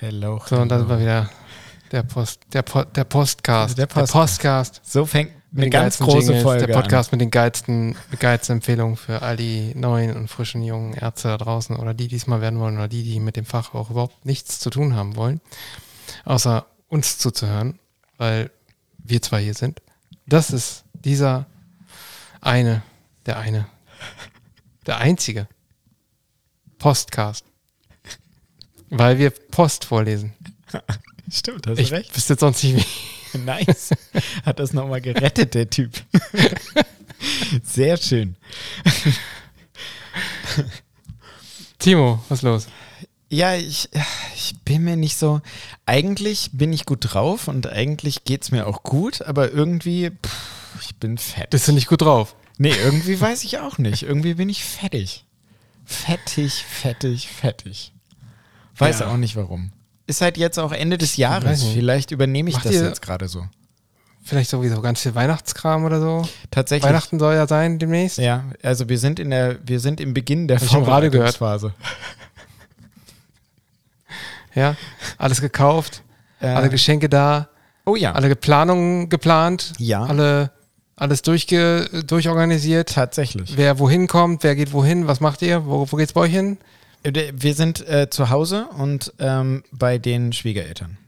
hello. So, und dann hello. war wieder der Post, der, Po- der Postcast. Der Postcast. Postcast. So fängt Mit eine ganz große Jingles, Folge Der Podcast mit den geilsten, geilsten Empfehlungen für all die neuen und frischen jungen Ärzte da draußen oder die, die es mal werden wollen oder die, die mit dem Fach auch überhaupt nichts zu tun haben wollen, außer uns zuzuhören, weil wir zwei hier sind. Das ist dieser eine, der eine, der einzige Postcast. Weil wir Post vorlesen. Stimmt, hast Ich du recht. wüsste jetzt sonst nicht, wie. Nice. Hat das nochmal gerettet, der Typ. Sehr schön. Timo, was ist los? Ja, ich, ich bin mir nicht so. Eigentlich bin ich gut drauf und eigentlich geht es mir auch gut, aber irgendwie, pff, ich bin fett. Bist du nicht gut drauf? Nee, irgendwie weiß ich auch nicht. Irgendwie bin ich fettig. Fettig, fettig, fettig. Weiß Ja. auch nicht warum. Ist halt jetzt auch Ende des Jahres. Vielleicht übernehme ich Macht das jetzt gerade so. Vielleicht sowieso ganz viel Weihnachtskram oder so. Tatsächlich. Weihnachten soll ja sein demnächst. Ja, also wir sind in der, wir sind im Beginn der. Vorbereitungsphase. Ja, alles gekauft, Äh, alle Geschenke da, oh ja, alle Planungen geplant, Ja. alle, alles durchge, durchorganisiert. tatsächlich. Wer wohin kommt, wer geht wohin, was macht ihr, wo, wo geht's bei euch hin? Äh, Wir sind äh, zu Hause und ähm, bei den Schwiegereltern.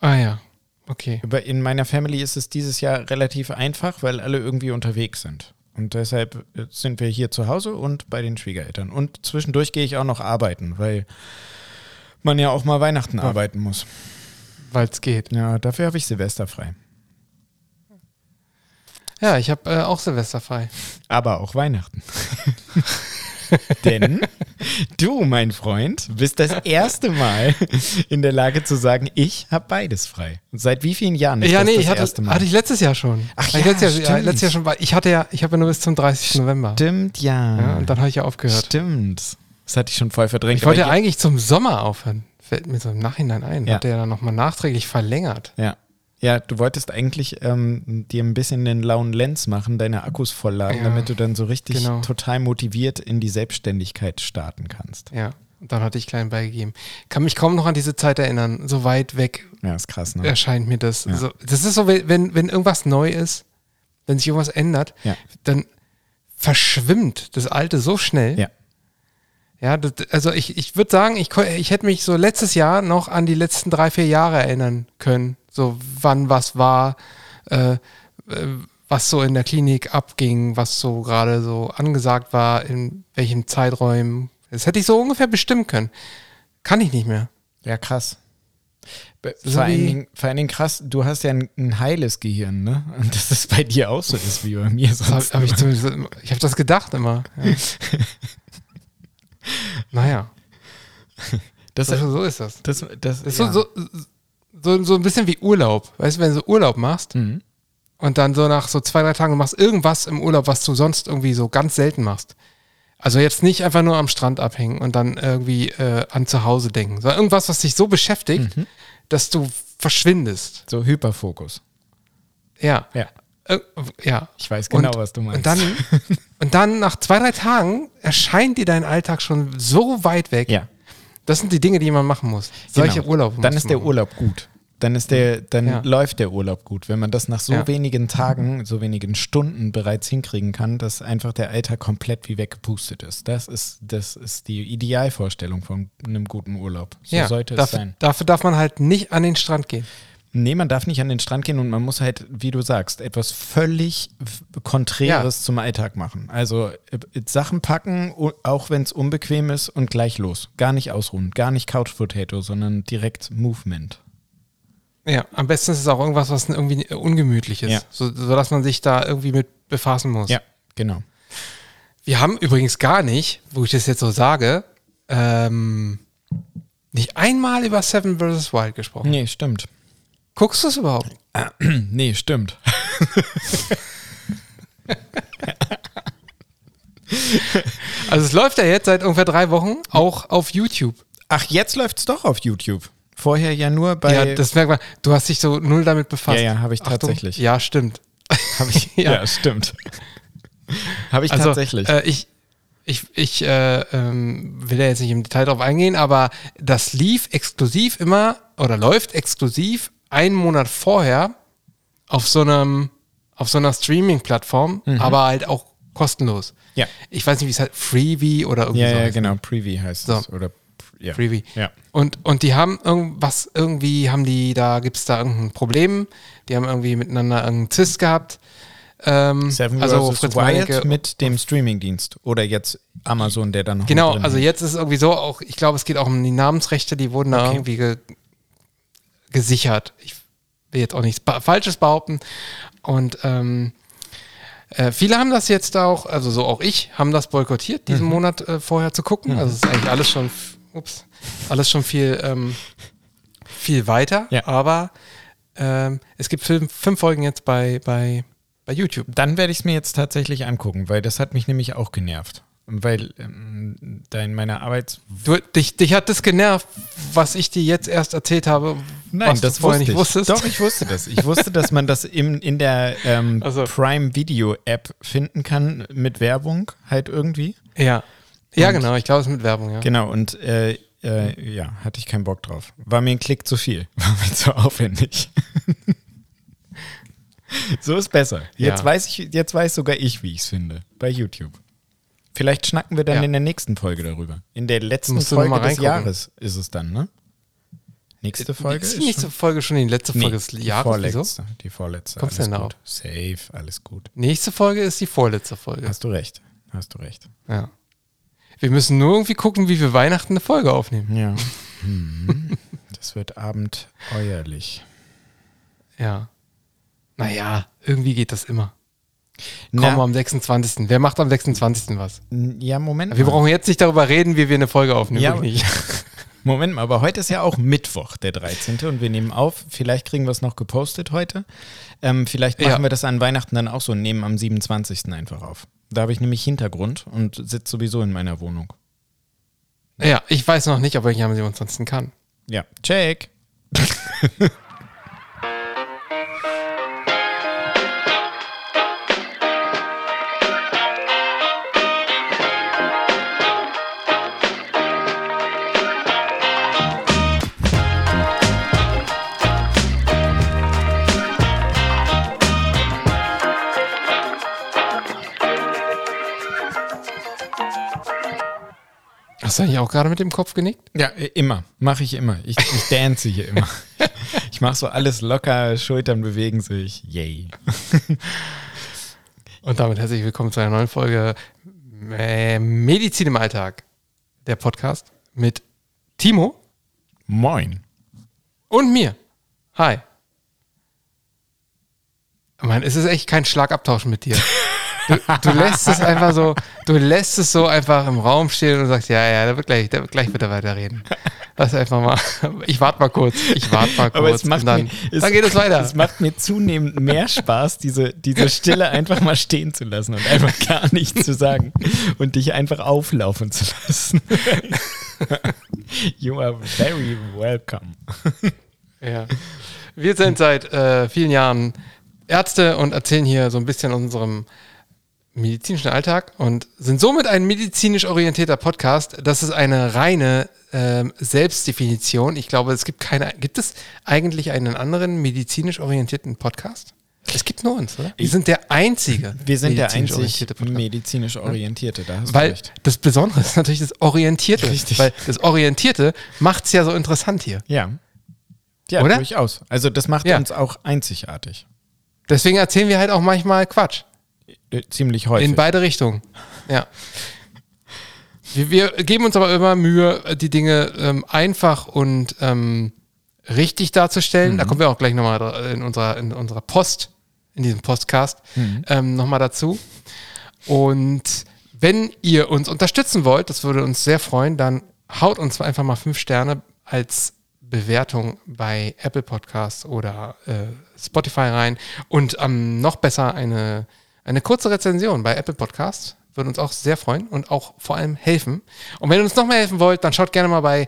Ah ja, okay. In meiner Family ist es dieses Jahr relativ einfach, weil alle irgendwie unterwegs sind. Und deshalb äh, sind wir hier zu Hause und bei den Schwiegereltern. Und zwischendurch gehe ich auch noch arbeiten, weil man ja auch mal Weihnachten Ja. arbeiten muss. Weil es geht. Ja, dafür habe ich Silvester frei. Ja, ich habe äh, auch Silvester frei. Aber auch Weihnachten. Denn du, mein Freund, bist das erste Mal in der Lage zu sagen, ich habe beides frei. Und seit wie vielen Jahren ist ja, das nee, das ich hatte, erste Mal? hatte ich letztes Jahr schon. Ach ja, letztes Jahr, ja, letztes Jahr schon, ich hatte ja, ich habe ja nur bis zum 30. November. Stimmt, ja. Ja, und dann habe ich ja aufgehört. Stimmt. Das hatte ich schon voll verdrängt. Ich wollte ja eigentlich zum Sommer aufhören. Fällt mir so im Nachhinein ein. Ja. Hat der ja dann nochmal nachträglich verlängert. Ja. Ja, du wolltest eigentlich ähm, dir ein bisschen den lauen Lenz machen, deine Akkus vollladen, Ja, damit du dann so richtig genau. total motiviert in die Selbstständigkeit starten kannst. Ja. Und dann hatte ich klein beigegeben. Kann mich kaum noch an diese Zeit erinnern. So weit weg Ja, ist krass, ne? erscheint mir das. Ja. So, das ist so, wenn, wenn irgendwas neu ist, wenn sich irgendwas ändert, Ja. dann verschwimmt das Alte so schnell. Ja. Ja, das, also ich, ich würde sagen, ich, ich hätte mich so letztes Jahr noch an die letzten drei, vier Jahre erinnern können. So wann was war, äh, äh, was so in der Klinik abging, was so gerade so angesagt war, in welchen Zeiträumen. Das hätte ich so ungefähr bestimmen können. Kann ich nicht mehr. Ja, krass. So Vor, allen Dingen, vor allen Dingen krass, du hast ja ein, ein heiles Gehirn, ne? Und dass das bei dir auch so ist wie bei mir sonst. hab, hab ich zumindest, ich habe das gedacht immer. Ja. naja, das, so, so ist das. das, das, Das ist ja. so, so, so, so ein bisschen wie Urlaub. Weißt du, wenn du Urlaub machst Mhm. und dann so nach so zwei, drei Tagen machst irgendwas im Urlaub, was du sonst irgendwie so ganz selten machst. Also jetzt nicht einfach nur am Strand abhängen und dann irgendwie äh, an zu Hause denken, sondern irgendwas, was dich so beschäftigt, Mhm. dass du verschwindest. So Hyperfokus. Ja. Ja. Äh, ja. Ich weiß genau, Und- was du meinst. Und dann, und dann nach zwei, drei Tagen erscheint dir dein Alltag schon so weit weg. ja. Das sind die Dinge, die man machen muss. Solche Genau. Urlaube. Dann ist der machen. Urlaub gut. Dann ist der, dann Ja. läuft der Urlaub gut. Wenn man das nach so Ja. wenigen Tagen, so wenigen Stunden bereits hinkriegen kann, dass einfach der Alltag komplett wie weggepustet ist. Das ist, das ist die Idealvorstellung von einem guten Urlaub. So ja, sollte es dafür, sein. Dafür darf man halt nicht an den Strand gehen. Nee, man darf nicht an den Strand gehen und man muss halt, wie du sagst, etwas völlig Konträres zum Alltag machen. Also äh, Sachen packen, auch wenn es unbequem ist und gleich los. Gar nicht ausruhen, gar nicht Couch Potato, sondern direkt Movement. Ja, am besten ist es auch irgendwas, was irgendwie ungemütlich ist, Ja. so, sodass man sich da irgendwie mit befassen muss. Ja, genau. Wir haben übrigens gar nicht, wo ich das jetzt so sage, ähm, nicht einmal über Seven vs. Wild gesprochen. Nee, stimmt. Guckst du es überhaupt? Nee, stimmt. Also es läuft ja jetzt seit ungefähr drei Wochen auch auf YouTube. Ach, jetzt läuft's doch auf YouTube. Vorher ja nur bei. ja, das merkt man. Du hast dich so null damit befasst. Ja, ja, habe ich Achtung. tatsächlich. Ja, stimmt. Hab ich, Ja. ja. stimmt. Habe ich Also, tatsächlich. Äh, ich, Ich, ich äh, ähm, will da jetzt nicht im Detail drauf eingehen, aber das lief exklusiv immer oder läuft exklusiv einen Monat vorher auf so einem, auf so einer Streaming-Plattform, aber halt auch kostenlos. Ja. Ich weiß nicht, wie es halt Freebie oder irgendwie Ja, so ja, heißt. genau. Preview heißt So. es. Oder, ja. Freebie. Ja. Und, und die haben irgendwas, irgendwie haben die, da gibt es da irgendein Problem. Die haben irgendwie miteinander irgendeinen Zwist gehabt. Ähm, Seven also. Fritz Meinecke mit dem Streamingdienst. Oder jetzt Amazon, der dann noch Genau, also jetzt ist es irgendwie so, auch, ich glaube, es geht auch um die Namensrechte, die wurden da Okay. irgendwie ge gesichert. Ich will jetzt auch nichts Falsches behaupten. Und ähm, äh, viele haben das jetzt auch, also so auch ich, haben das boykottiert, diesen Mhm. Monat äh, vorher zu gucken. Also es ist eigentlich alles schon, ups, alles schon viel, ähm, viel weiter. Ja. Aber ähm, es gibt fünf, fünf Folgen jetzt bei, bei, bei YouTube. Dann werde ich es mir jetzt tatsächlich angucken, weil das hat mich nämlich auch genervt. Weil ähm, da in meiner Arbeit. Du, dich, dich hat das genervt, was ich dir jetzt erst erzählt habe, was du vorher nicht ich. wusstest. Doch, ich wusste das. Ich wusste, dass man das im, in der ähm, Also. Prime Video App finden kann mit Werbung halt irgendwie. Ja. Ja, genau. Ich glaube, es ist mit Werbung, ja. Genau, und äh, äh, ja, hatte ich keinen Bock drauf. War mir ein Klick zu viel. War mir zu aufwendig. so ist besser. Jetzt Ja. weiß ich, jetzt weiß sogar ich, wie ich es finde. Bei YouTube. Vielleicht schnacken wir dann Ja. in der nächsten Folge darüber. In der letzten Musst Folge des. Jahres ist es dann, ne? Nächste Folge Ist die nächste Folge schon die letzte Nee, Folge des die Jahres? Wieso? vorletzte. Die vorletzte. Kommst du denn gut. Safe, alles gut. Nächste Folge ist die vorletzte Folge. Hast du recht. Hast du recht. Ja. Wir müssen nur irgendwie gucken, wie wir Weihnachten eine Folge aufnehmen. Ja. Hm. Das wird abenteuerlich. Ja. Naja, irgendwie geht das immer. Kommen wir am 26. Wer macht am 26. was? Ja, Moment Wir mal. brauchen jetzt nicht darüber reden, wie wir eine Folge aufnehmen. Ja, nicht. Moment mal, aber heute ist ja auch Mittwoch, der 13. und wir nehmen auf. Vielleicht kriegen wir es noch gepostet heute. Ähm, vielleicht machen Ja. wir das an Weihnachten dann auch so und nehmen am 27. einfach auf. Da habe ich nämlich Hintergrund und sitze sowieso in meiner Wohnung. Ja, ich weiß noch nicht, ob ich am 27. kann. Ja, check. Hast du eigentlich auch gerade mit dem Kopf genickt? Ja, immer. Mache ich immer. Ich, ich dance hier immer. Ich mache so alles locker, Schultern bewegen sich. Yay. Und damit herzlich willkommen zu einer neuen Folge äh, Medizin im Alltag. Der Podcast mit Timo Moin. und mir. Hi. Mann, es ist echt kein Schlagabtauschen mit dir. Du, du lässt es einfach so, du lässt es so einfach im Raum stehen und sagst, ja, ja, der wird gleich, der wird gleich wieder weiterreden. Lass einfach mal. Ich warte mal kurz. Ich warte mal kurz. Aber es macht und dann, mir, es, dann geht es weiter. Es macht mir zunehmend mehr Spaß, diese, diese Stille einfach mal stehen zu lassen und einfach gar nichts zu sagen und dich einfach auflaufen zu lassen. you are very welcome. Ja. Wir sind seit äh, vielen Jahren Ärzte und erzählen hier so ein bisschen unserem medizinischen Alltag und sind somit ein medizinisch orientierter Podcast. Das ist eine reine ähm, Selbstdefinition. Ich glaube, es gibt keine. Gibt es eigentlich einen anderen medizinisch orientierten Podcast? Es gibt nur uns, oder? Wir sind der einzige. Wir sind der medizinisch einzig orientierte Podcast. medizinisch Orientierte, da hast du Weil recht. das Besondere ist natürlich das Orientierte. Richtig. Weil das Orientierte macht es ja so interessant hier. Ja. Ja, Oder? durchaus. Also das macht Ja. uns auch einzigartig. Deswegen erzählen wir halt auch manchmal Quatsch. Äh, Ziemlich häufig. In beide Richtungen. Ja. Wir, wir geben uns aber immer Mühe, die Dinge ähm, einfach und ähm, richtig darzustellen. Da kommen wir auch gleich nochmal in unserer, in unserer Post, in diesem Postcast, ähm, nochmal dazu. Und wenn ihr uns unterstützen wollt, das würde uns sehr freuen, dann haut uns einfach mal fünf Sterne als Bewertung bei Apple Podcasts oder äh, Spotify rein und ähm, noch besser eine, eine kurze Rezension bei Apple Podcasts. Würde uns auch sehr freuen und auch vor allem helfen. Und wenn ihr uns noch mehr helfen wollt, dann schaut gerne mal bei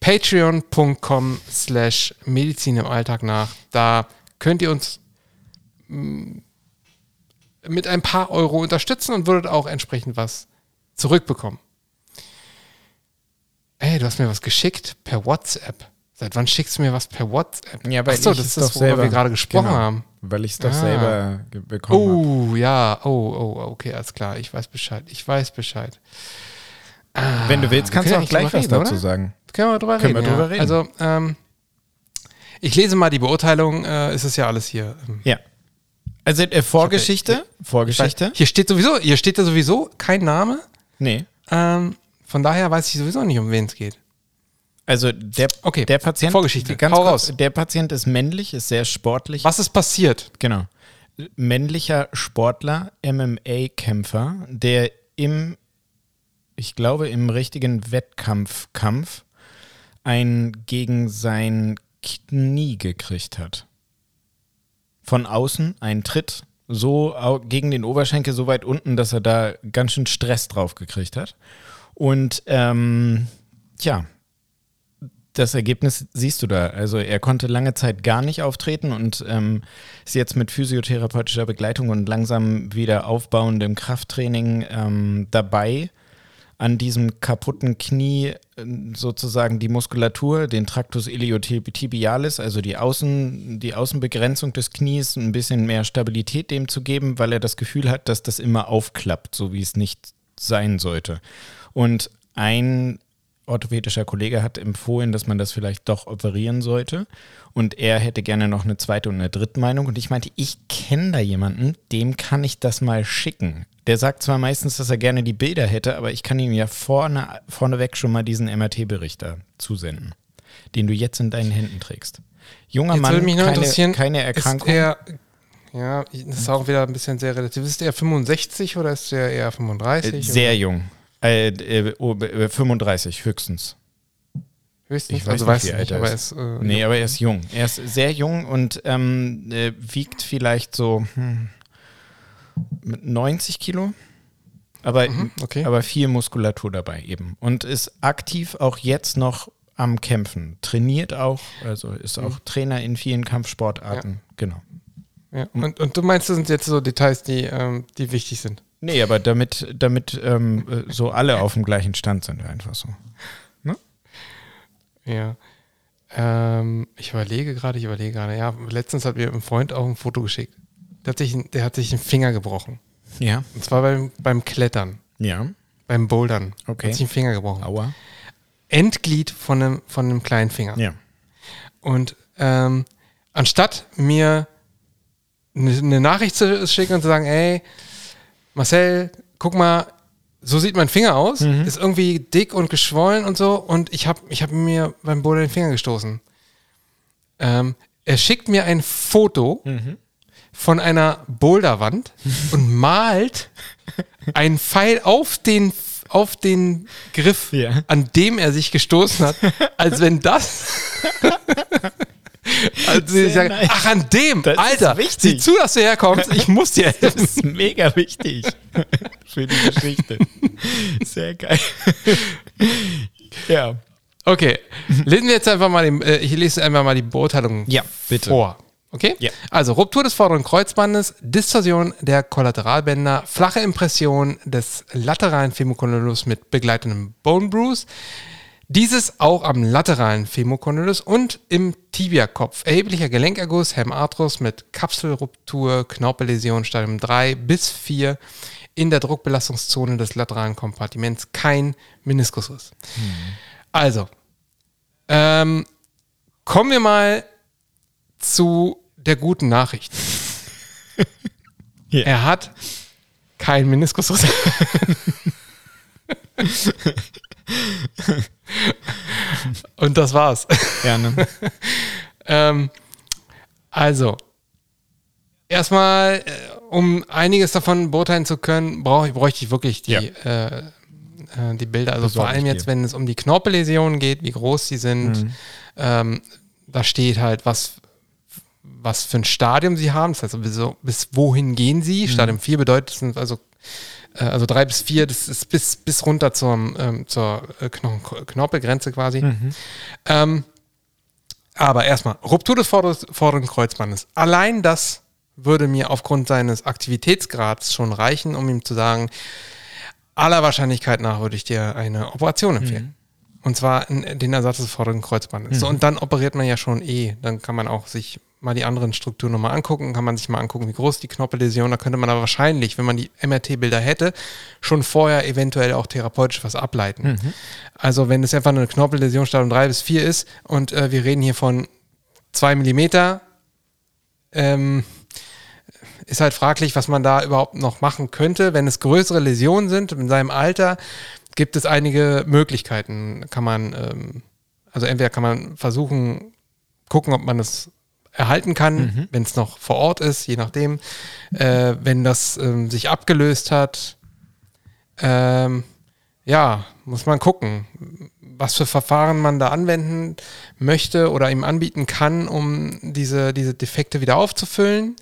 patreon.com slash Medizin im Alltag nach. Da könnt ihr uns mm, mit ein paar Euro unterstützen und würdet auch entsprechend was zurückbekommen. Ey, du hast mir was geschickt per WhatsApp. Seit wann schickst du mir was per WhatsApp? Ja, weil Achso, das ist das, doch worüber wir gerade gesprochen genau. haben. Weil ich es doch Ah. selber bekommen habe. Oh, ja. Oh, oh, okay, alles klar. Ich weiß Bescheid. Ich weiß Bescheid. Ah, Wenn du willst, wir kannst du auch gleich was drüber dazu reden, sagen. oder? Können wir drüber Können wir reden. drüber ja. reden. Also, ähm, ich lese mal die Beurteilung. Äh, ist es ja alles hier. ähm, Ja. Also äh, Vorgeschichte? Vorgeschichte? Hier steht sowieso, hier steht ja sowieso kein Name. Nee. Ähm, von daher weiß ich sowieso nicht, um wen es geht. Also der, Okay, der Patient, Vorgeschichte. ganz Hau raus. der Patient ist männlich, ist sehr sportlich. Was ist passiert? Genau. Männlicher Sportler, MMA-Kämpfer, der im, ich glaube, im richtigen Wettkampfkampf ein gegen sein Knie gekriegt hat. Von außen ein Tritt, so gegen den Oberschenkel so weit unten, dass er da ganz schön Stress drauf gekriegt hat. Und ähm, ja, das Ergebnis siehst du da. Also er konnte lange Zeit gar nicht auftreten und ähm, ist jetzt mit physiotherapeutischer Begleitung und langsam wieder aufbauendem Krafttraining ähm, dabei, an diesem kaputten Knie äh, sozusagen die Muskulatur, den Tractus iliotibialis, also die, Außen, die Außenbegrenzung des Knies, ein bisschen mehr Stabilität dem zu geben, weil er das Gefühl hat, dass das immer aufklappt, so wie es nicht sein sollte. Und ein orthopädischer Kollege hat empfohlen, dass man das vielleicht doch operieren sollte. Und er hätte gerne noch eine zweite und eine dritte Meinung. Und ich meinte, ich kenne da jemanden, dem kann ich das mal schicken. Der sagt zwar meistens, dass er gerne die Bilder hätte, aber ich kann ihm ja vorne, vorneweg schon mal diesen MRT-Bericht da zusenden, den du jetzt in deinen Händen trägst. Junger Jetzt Mann, keine, keine Erkrankung. Ist er, ja, das ist auch wieder ein bisschen sehr relativ. Ist er 65 oder ist er eher 35? Äh, sehr jung. Äh, äh, oh, äh, 35 höchstens. Höchstens, Ich weiß also nicht, weiß wie alt er aber ist. äh, Nee, aber er ist jung. Er ist sehr jung und ähm, äh, wiegt vielleicht so hm, mit 90 Kilo. Aber, Mhm, okay. aber viel Muskulatur dabei eben. Und ist aktiv auch jetzt noch am Kämpfen. Trainiert auch, also ist auch Mhm. Trainer in vielen Kampfsportarten. Genau. ja. und, und du meinst, das sind jetzt so Details, die, ähm, die wichtig sind? Nee, aber damit, damit ähm, äh, so alle auf dem gleichen Stand sind, einfach so. Ja. Ähm, ich überlege gerade, ich überlege gerade. Ja, letztens hat mir ein Freund auch ein Foto geschickt. Der hat sich, der hat sich einen Finger gebrochen. Ja. Und zwar beim, beim Klettern, Ja. beim Bouldern. Okay. Hat sich einen Finger gebrochen. Aua. Endglied von einem, von einem kleinen Finger. Ja. Und ähm, anstatt mir eine, eine Nachricht zu schicken und zu sagen, ey, Marcel, guck mal, so sieht mein Finger aus, ist irgendwie dick und geschwollen und so und ich habe ich hab mir beim Boulder den Finger gestoßen. Ähm, er schickt mir ein Foto von einer Boulderwand und malt einen Pfeil auf den, auf den Griff, Ja. an dem er sich gestoßen hat, als wenn das also Sehr ich sage, nice. ach, an dem, Das Alter, sieh zu, dass du herkommst, ich muss dir Das helfen. ist mega wichtig für die Geschichte. Sehr geil. ja. Okay, lesen wir jetzt einfach mal, den, äh, ich lese einfach mal die Beurteilung Ja, bitte. vor. Okay? Ja. Also Ruptur des vorderen Kreuzbandes, Distorsion der Kollateralbänder, flache Impression des lateralen Femokondylus mit begleitendem Bone Bruise. Dieses auch am lateralen Femokondylus und im Tibiakopf. Erheblicher Gelenkerguss, Hämatrus mit Kapselruptur, Knorpelläsion Stadium 3 bis 4 in der Druckbelastungszone des lateralen Kompartiments. Kein Meniskusriss. Also, ähm, kommen wir mal zu der guten Nachricht. Ja. Er hat keinen Meniskusriss. Und das war's. Gerne. Ähm, also, erstmal, äh, um einiges davon beurteilen zu können, brauch, ich- bräuchte ich wirklich die, Ja. äh, äh, die Bilder. Also vor allem jetzt, wenn es um die Knorpelläsionen geht, wie groß die sind. Mhm. Ähm, da steht halt, was, was für ein Stadium sie haben. Das heißt, also, bis wohin gehen sie? Mhm. Stadium 4 bedeutet, das sind also äh, also drei bis vier, das ist bis, bis runter zum, ähm, zur äh, Knochen Knorpelgrenze quasi. Mhm. Ähm, aber erstmal, Ruptur des vorderen, vorderen Kreuzbandes. Allein das würde mir aufgrund seines Aktivitätsgrads schon reichen, um ihm zu sagen, aller Wahrscheinlichkeit nach würde ich dir eine Operation empfehlen. Mhm. Und zwar den Ersatz des vorderen Kreuzbandes. Mhm. So, und dann operiert man ja schon eh. Dann kann man auch sich mal die anderen Strukturen nochmal angucken, kann man sich mal angucken, wie groß die Knorpelläsion, da könnte man aber wahrscheinlich, wenn man die MRT-Bilder hätte, schon vorher eventuell auch therapeutisch was ableiten. Mhm. Also wenn es einfach eine Knorpelläsion Stadium 3 bis 4 ist und äh, wir reden hier von 2 Millimeter, ähm, ist halt fraglich, was man da überhaupt noch machen könnte. Wenn es größere Läsionen sind in seinem Alter, gibt es einige Möglichkeiten. Kann man, ähm, also entweder kann man versuchen, gucken, ob man es erhalten kann, mhm. wenn es noch vor Ort ist, je nachdem. Äh, wenn das ähm, sich abgelöst hat, ähm, ja, muss man gucken, was für Verfahren man da anwenden möchte oder ihm anbieten kann, um diese, diese Defekte wieder aufzufüllen.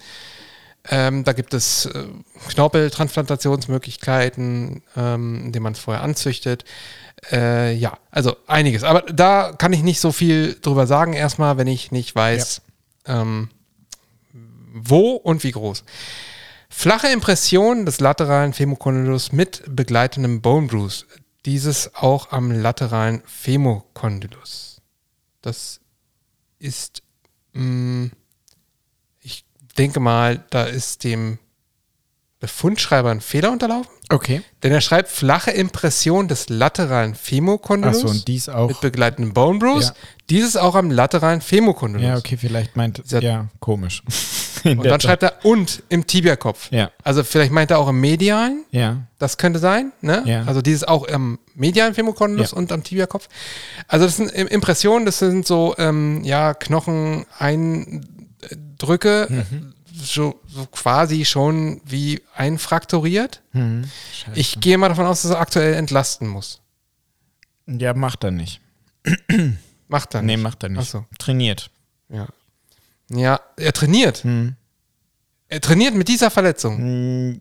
Ähm, da gibt es äh, Knorpeltransplantationsmöglichkeiten, ähm, indem man es vorher anzüchtet. Äh, ja, also einiges. Aber da kann ich nicht so viel drüber sagen, erstmal, wenn ich nicht weiß. Ähm, wo und wie groß. Flache Impression des lateralen Femokondylus mit begleitendem Bone Bruise. Dieses auch am lateralen Femokondylus. Das ist mh, mm, denke mal, da ist dem Befundschreiber ein Fehler unterlaufen. Okay. Denn er schreibt flache Impression des lateralen Femokondylus Achso, und dies auch. mit begleitendem Bone Bruise. Ja. Dieses auch am lateralen Femokondylus. Ja, okay, vielleicht meint er, ja, komisch. und dann schreibt er und im Tibiakopf. Ja. Also vielleicht meint er auch im medialen. Ja. Das könnte sein, ne? Ja. Also dieses auch im medialen Femokondylus ja. und am Tibiakopf. Also das sind Impressionen, das sind so, ähm, ja, Knochen ein drücke, mhm. so, so, quasi schon wie einfraktoriert. Mhm. Ich gehe mal davon aus, dass er aktuell entlasten muss. Ja, macht er nicht. Macht er nicht? Nee, macht er nicht. So. Trainiert. Ja. Ja, er trainiert. Mhm. Er trainiert mit dieser Verletzung. Mhm.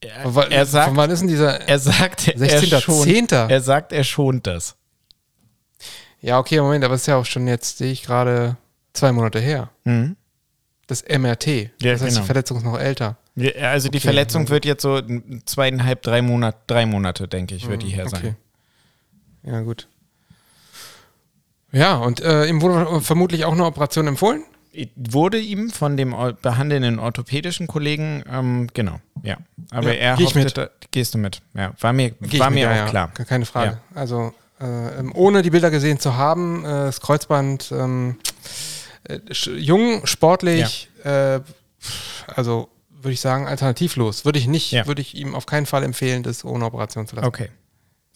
Er, er, sagt, von wann ist denn dieser? Er sagt, 16. Er, schont, er sagt, er schont das. Ja, okay, Moment, aber es ist ja auch schon jetzt, sehe ich gerade, zwei Monate her. Mhm. Das MRT. Ja, das heißt, genau. die Verletzung ist noch älter. Ja, also die Verletzung wird jetzt so zweieinhalb, drei Monate, drei Monate, denke ich, wird die her sein. Ja, gut. Ja, und äh, ihm wurde vermutlich auch eine Operation empfohlen? Wurde ihm von dem behandelnden orthopädischen Kollegen, ähm, genau, ja. Aber ja, er hoffte, mit. Da, gehst du mit. Ja, war mir, war mir mit, auch ja, klar. Keine Frage. Also, äh, ohne die Bilder gesehen zu haben, äh, das Kreuzband, ähm, äh, jung, sportlich, ja. äh, also würde ich sagen, alternativlos. Würde ich nicht, ja. würde ich ihm auf keinen Fall empfehlen, das ohne Operation zu lassen. Okay.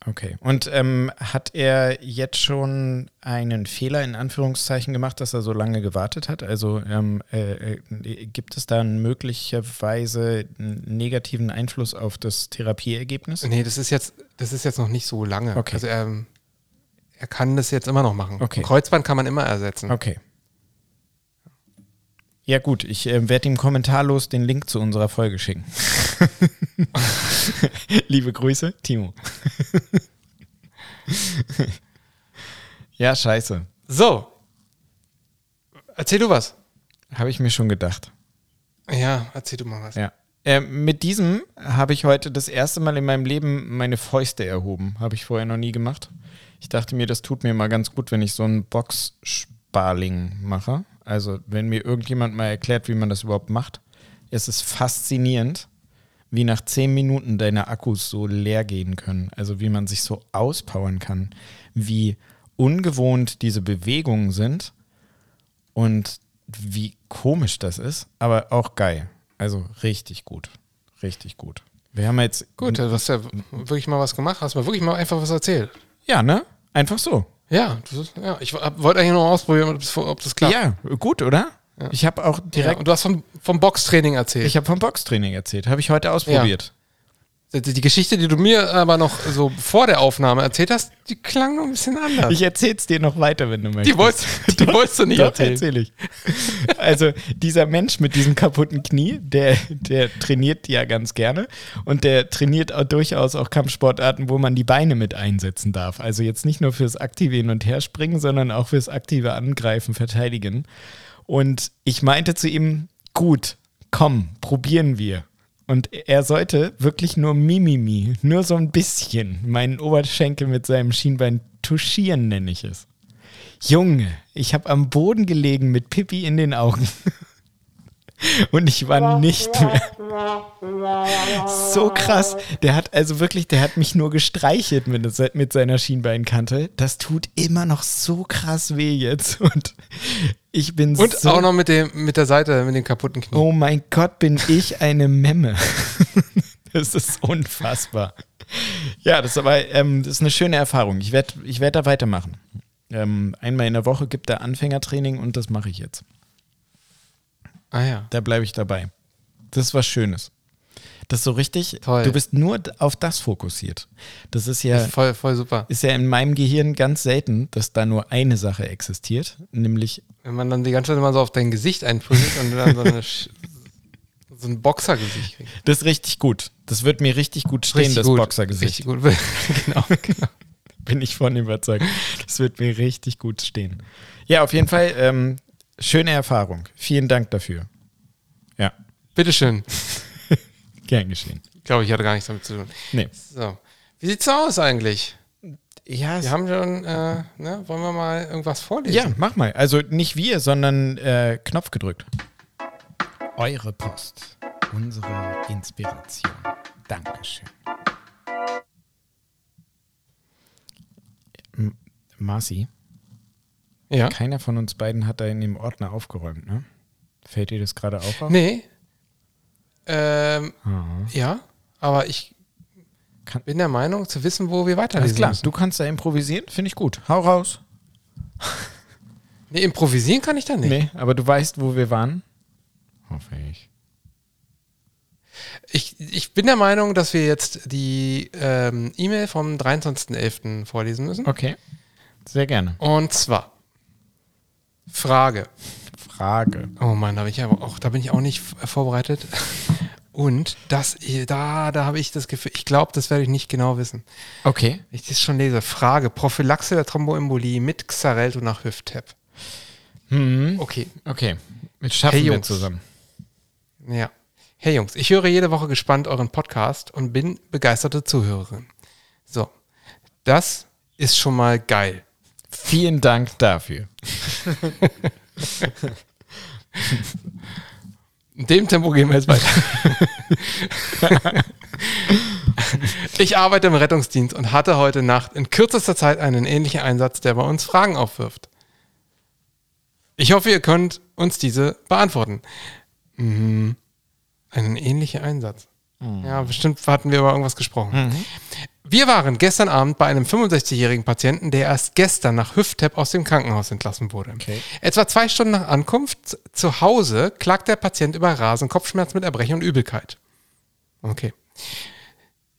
Okay. Und ähm, hat er jetzt schon einen Fehler in Anführungszeichen gemacht, dass er so lange gewartet hat? Also ähm, äh, äh gibt es da möglicherweise einen negativen Einfluss auf das Therapieergebnis? Nee, das ist jetzt, das ist jetzt noch nicht so lange. Okay. Also er, er kann das jetzt immer noch machen. Okay. Ein Kreuzband kann man immer ersetzen. Okay. Ja, gut, ich äh, werde ihm kommentarlos den Link zu unserer Folge schicken. Liebe Grüße, Timo. ja, scheiße. So. Erzähl du was. Habe ich mir schon gedacht. Ja, erzähl du mal was. Ja. Äh, mit diesem habe ich heute das erste Mal in meinem Leben meine Fäuste erhoben. Habe ich vorher noch nie gemacht. Ich dachte mir, das tut mir mal ganz gut, wenn ich so einen Box-Sparling mache. Also, wenn mir irgendjemand mal erklärt, wie man das überhaupt macht, ist es faszinierend, wie nach zehn Minuten deine Akkus so leer gehen können. Also, wie man sich so auspowern kann, wie ungewohnt diese Bewegungen sind und wie komisch das ist, aber auch geil. Also, richtig gut. Richtig gut. Wir haben jetzt. Gut, du hast ja wirklich mal was gemacht, hast mal wirklich mal einfach was erzählt. Ja, ne? Einfach so. Ja, ist, ja ich wollte eigentlich noch ausprobieren, ob das, ob das klappt. Ja, gut, oder? Ja. Ich habe auch direkt. Ja, und du hast vom, vom Boxtraining erzählt. Ich habe vom Boxtraining erzählt. Habe ich heute ausprobiert. Die Geschichte, die du mir aber noch so vor der Aufnahme erzählt hast, die klang noch ein bisschen anders. Ich erzähl's dir noch weiter, wenn du möchtest. Die wolltest, die wolltest du nicht doch, erzählen. erzähl ich. Also dieser Mensch mit diesem kaputten Knie, der, der trainiert ja ganz gerne und der trainiert auch durchaus auch Kampfsportarten, wo man die Beine mit einsetzen darf. Also jetzt nicht nur fürs aktive Hin- und Herspringen, sondern auch fürs aktive Angreifen, Verteidigen. Und ich meinte zu ihm, gut, komm, probieren wir. Und er sollte wirklich nur Mimimi, nur so ein bisschen meinen Oberschenkel mit seinem Schienbein touchieren, nenne ich es. Junge, ich habe am Boden gelegen mit Pippi in den Augen. Und ich war nicht mehr. So krass. Der hat also wirklich, der hat mich nur gestreichelt mit, mit seiner Schienbeinkante. Das tut immer noch so krass weh jetzt. Und ich bin Und so. auch noch mit, dem, mit der Seite, mit den kaputten Knien. Oh mein Gott, bin ich eine Memme. das ist unfassbar. Ja, das ist aber ähm, das ist eine schöne Erfahrung. Ich werde ich werd da weitermachen. Ähm, einmal in der Woche gibt er Anfängertraining und das mache ich jetzt. Ah ja. Da bleibe ich dabei. Das ist was Schönes. Das ist so richtig. Toll. Du bist nur auf das fokussiert. Das ist ja, Voll, voll super. ist ja in meinem Gehirn ganz selten, dass da nur eine Sache existiert, nämlich Wenn man dann die ganze Zeit immer so auf dein Gesicht einprügelt und dann so, eine, so ein Boxergesicht kriegt. das ist richtig gut. Das wird mir richtig gut stehen, Richtig das gut. Boxergesicht. Richtig gut. genau, genau. Bin ich von überzeugt. Das wird mir richtig gut stehen. Ja, auf jeden Fall ähm, schöne Erfahrung. Vielen Dank dafür. Ja, Bitteschön. gern geschehen. Ich glaube, ich hatte gar nichts damit zu tun. Nee. So. Wie sieht's aus eigentlich? Ja, Wir haben schon, äh, ne, wollen wir mal irgendwas vorlesen? ja, mach mal. Also nicht wir, sondern äh, Knopf gedrückt. Eure Post. Unsere Inspiration. Dankeschön. M Marci, Ja. keiner von uns beiden hat da in dem Ordner aufgeräumt, ne? Fällt dir das gerade auch auf? Nee. Ähm, Ah. ja, aber ich Kann- bin der Meinung, zu wissen, wo wir Alles weiterlesen klar, müssen. du kannst da improvisieren, finde ich gut. Hau raus. Nee, improvisieren kann ich da nicht. Nee, aber du weißt, wo wir waren? Hoffe ich. Ich, ich bin der Meinung, dass wir jetzt die ähm, E-Mail vom 23.11. vorlesen müssen. Okay. Sehr gerne. Und zwar Frage. Frage. Oh Mann, da bin ich aber auch, da bin ich auch nicht vorbereitet. Und das, da, da habe ich das Gefühl, ich glaube, das werde ich nicht genau wissen. Okay. Ich das schon lese. Frage: Prophylaxe der Thromboembolie mit Xarelto nach Hüft-Tap. Hm. Okay, Okay. Jetzt schaffen Hey, wir zusammen. ja. Hey Jungs, ich höre jede Woche gespannt euren Podcast und bin begeisterte Zuhörerin. So, das ist schon mal geil. Vielen Dank dafür. In dem Tempo gehen wir jetzt weiter. ich arbeite im Rettungsdienst und hatte heute Nacht in kürzester Zeit einen ähnlichen Einsatz, der bei uns Fragen aufwirft. Ich hoffe, ihr könnt uns diese beantworten. Mhm. Einen ähnlichen Einsatz. Ja, bestimmt hatten wir über irgendwas gesprochen. Wir waren gestern Abend bei einem 65-jährigen Patienten, der erst gestern nach Hüfttap aus dem Krankenhaus entlassen wurde. Okay. Etwa zwei Stunden nach Ankunft zu Hause klagt der Patient über Rasen, Kopfschmerz mit Erbrechen und Übelkeit. Okay.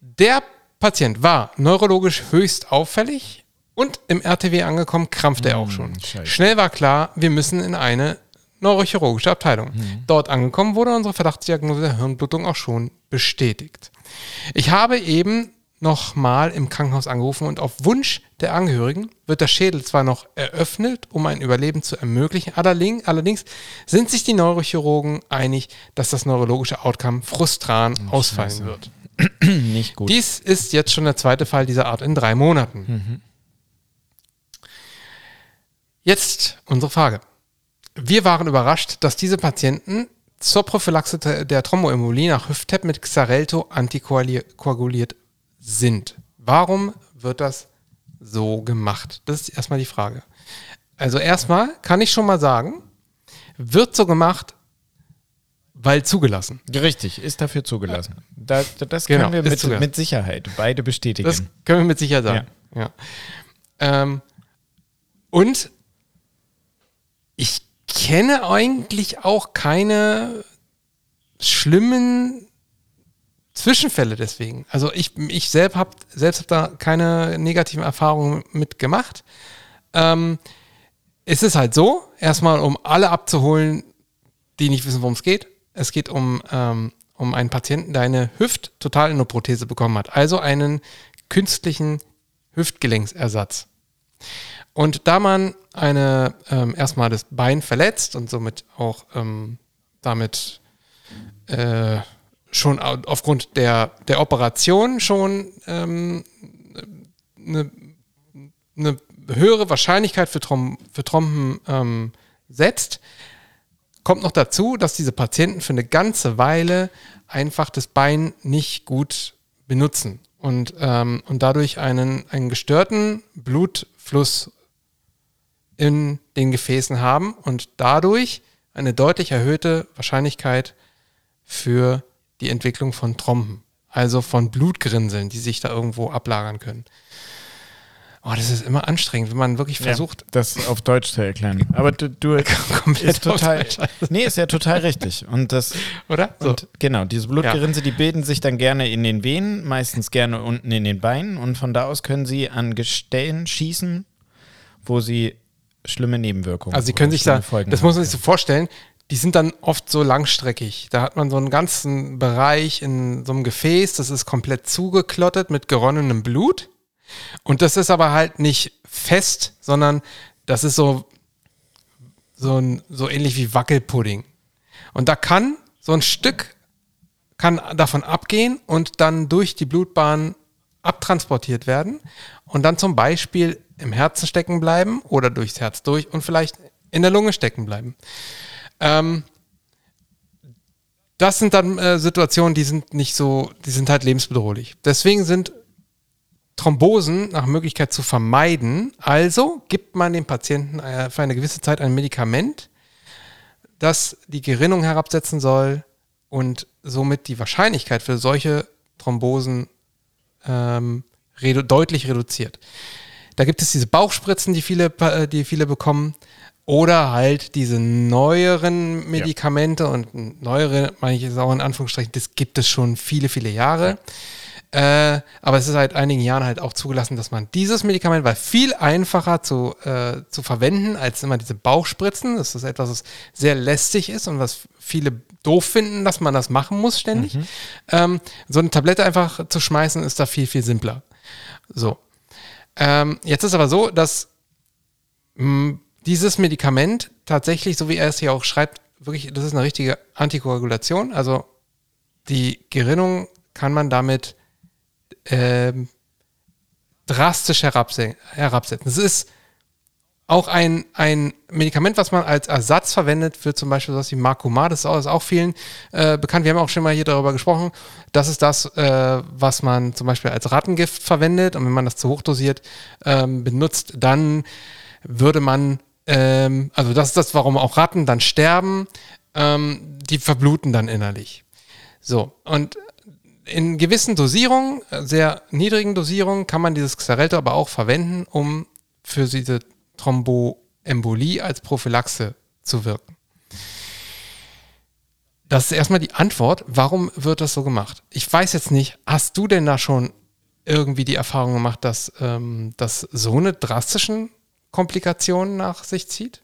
Der Patient war neurologisch höchst auffällig und im RTW angekommen krampfte er auch schon. scheiße. Schnell war klar, wir müssen in eine neurochirurgische Abteilung. Dort angekommen wurde unsere Verdachtsdiagnose der Hirnblutung auch schon bestätigt. Ich habe eben nochmal im Krankenhaus angerufen und auf Wunsch der Angehörigen wird der Schädel zwar noch eröffnet, um ein Überleben zu ermöglichen, allerdings, sind sich die Neurochirurgen einig, dass das neurologische Outcome frustran ausfallen Scheiße. wird. Nicht gut. Dies ist jetzt schon der zweite Fall dieser Art in drei Monaten. Jetzt unsere Frage. Wir waren überrascht, dass diese Patienten zur Prophylaxe der Thromboembolie nach Hüft-Tap mit Xarelto antikoaguliert sind. Warum wird das so gemacht? Das ist erstmal die Frage. Also erstmal kann ich schon mal sagen, wird so gemacht, weil zugelassen. Richtig, ist dafür zugelassen. Da, da- das Genau, können wir mit, mit Sicherheit beide bestätigen. Das können wir mit Sicherheit sagen. Ja. Ähm, und ich kenne eigentlich auch keine schlimmen Zwischenfälle deswegen. Also ich, ich selbst habe selbst hab da keine negativen Erfahrungen mit gemacht. Ähm, es ist halt so, erstmal um alle abzuholen, die nicht wissen, worum es geht. Es geht um, ähm, um einen Patienten, der eine Hüft-Totalinnoprothese bekommen hat. Also einen künstlichen Hüftgelenksersatz. Und da man eine ähm, erstmal das Bein verletzt und somit auch ähm, damit äh, schon aufgrund der, der Operation schon ähm, eine, eine höhere Wahrscheinlichkeit für, Trom für Trompen ähm, setzt. Kommt noch dazu, dass diese Patienten für eine ganze Weile einfach das Bein nicht gut benutzen und, ähm, und dadurch einen, einen gestörten Blutfluss in den Gefäßen haben und dadurch eine deutlich erhöhte Wahrscheinlichkeit für die Entwicklung von Trompen, also von Blutgrinnseln, die sich da irgendwo ablagern können. Oh, das ist immer anstrengend, wenn man wirklich versucht, ja, das auf Deutsch zu erklären. Aber du, du ist total, nee, ist ja total richtig. Und das, oder? So. Und genau, diese Blutgerinse, ja. die bilden sich dann gerne in den Venen, meistens gerne unten in den Beinen. Und von da aus können sie an Gestellen schießen, wo sie schlimme Nebenwirkungen. Also sie können sich da, Folgen das muss man sich so vorstellen. Die sind dann oft so langstreckig. Da hat man so einen ganzen Bereich in so einem Gefäß, das ist komplett zugeklottet mit geronnenem Blut. Und das ist aber halt nicht fest, sondern das ist so, so, ein, so ähnlich wie Wackelpudding. Und da kann so ein Stück kann davon abgehen und dann durch die Blutbahn abtransportiert werden und dann zum Beispiel im Herzen stecken bleiben oder durchs Herz durch und vielleicht in der Lunge stecken bleiben. Ähm, das sind dann äh, Situationen, die sind nicht so, die sind halt lebensbedrohlich. Deswegen sind Thrombosen nach Möglichkeit zu vermeiden. Also gibt man dem Patienten äh, für eine gewisse Zeit ein Medikament, das die Gerinnung herabsetzen soll und somit die Wahrscheinlichkeit für solche Thrombosen ähm, redu deutlich reduziert. Da gibt es diese Bauchspritzen, die viele, äh, die viele bekommen. Oder halt diese neueren Medikamente ja. und neuere, meine ich jetzt auch in Anführungsstrichen, das gibt es schon viele, viele Jahre. Ja äh, aber es ist seit einigen Jahren halt auch zugelassen, dass man dieses Medikament, weil viel einfacher zu, äh, zu verwenden als immer diese Bauchspritzen. Das ist etwas, was sehr lästig ist und was viele doof finden, dass man das machen muss ständig. Mhm. Ähm, so eine Tablette einfach zu schmeißen, ist da viel, viel simpler. So. Ähm, jetzt ist aber so, dass mh, hm, dieses Medikament tatsächlich, so wie er es hier auch schreibt, wirklich, das ist eine richtige Antikoagulation. Also die Gerinnung kann man damit ähm, drastisch herabse herabsetzen. Es ist auch ein, ein Medikament, was man als Ersatz verwendet für zum Beispiel sowas wie Marcomar. Das ist auch, ist auch vielen äh, bekannt. Wir haben auch schon mal hier darüber gesprochen. Das ist das, äh, was man zum Beispiel als Rattengift verwendet. Und wenn man das zu hoch dosiert ähm, benutzt, dann würde man, ähm, also das ist das, warum auch Ratten dann sterben. Ähm, die verbluten dann innerlich. So, und in gewissen Dosierungen, sehr niedrigen Dosierungen, kann man dieses Xarelto aber auch verwenden, um für diese Thromboembolie als Prophylaxe zu wirken. Das ist erstmal die Antwort. Warum wird das so gemacht? Ich weiß jetzt nicht, hast du denn da schon irgendwie die Erfahrung gemacht, dass ähm, das so eine drastischen Komplikationen nach sich zieht?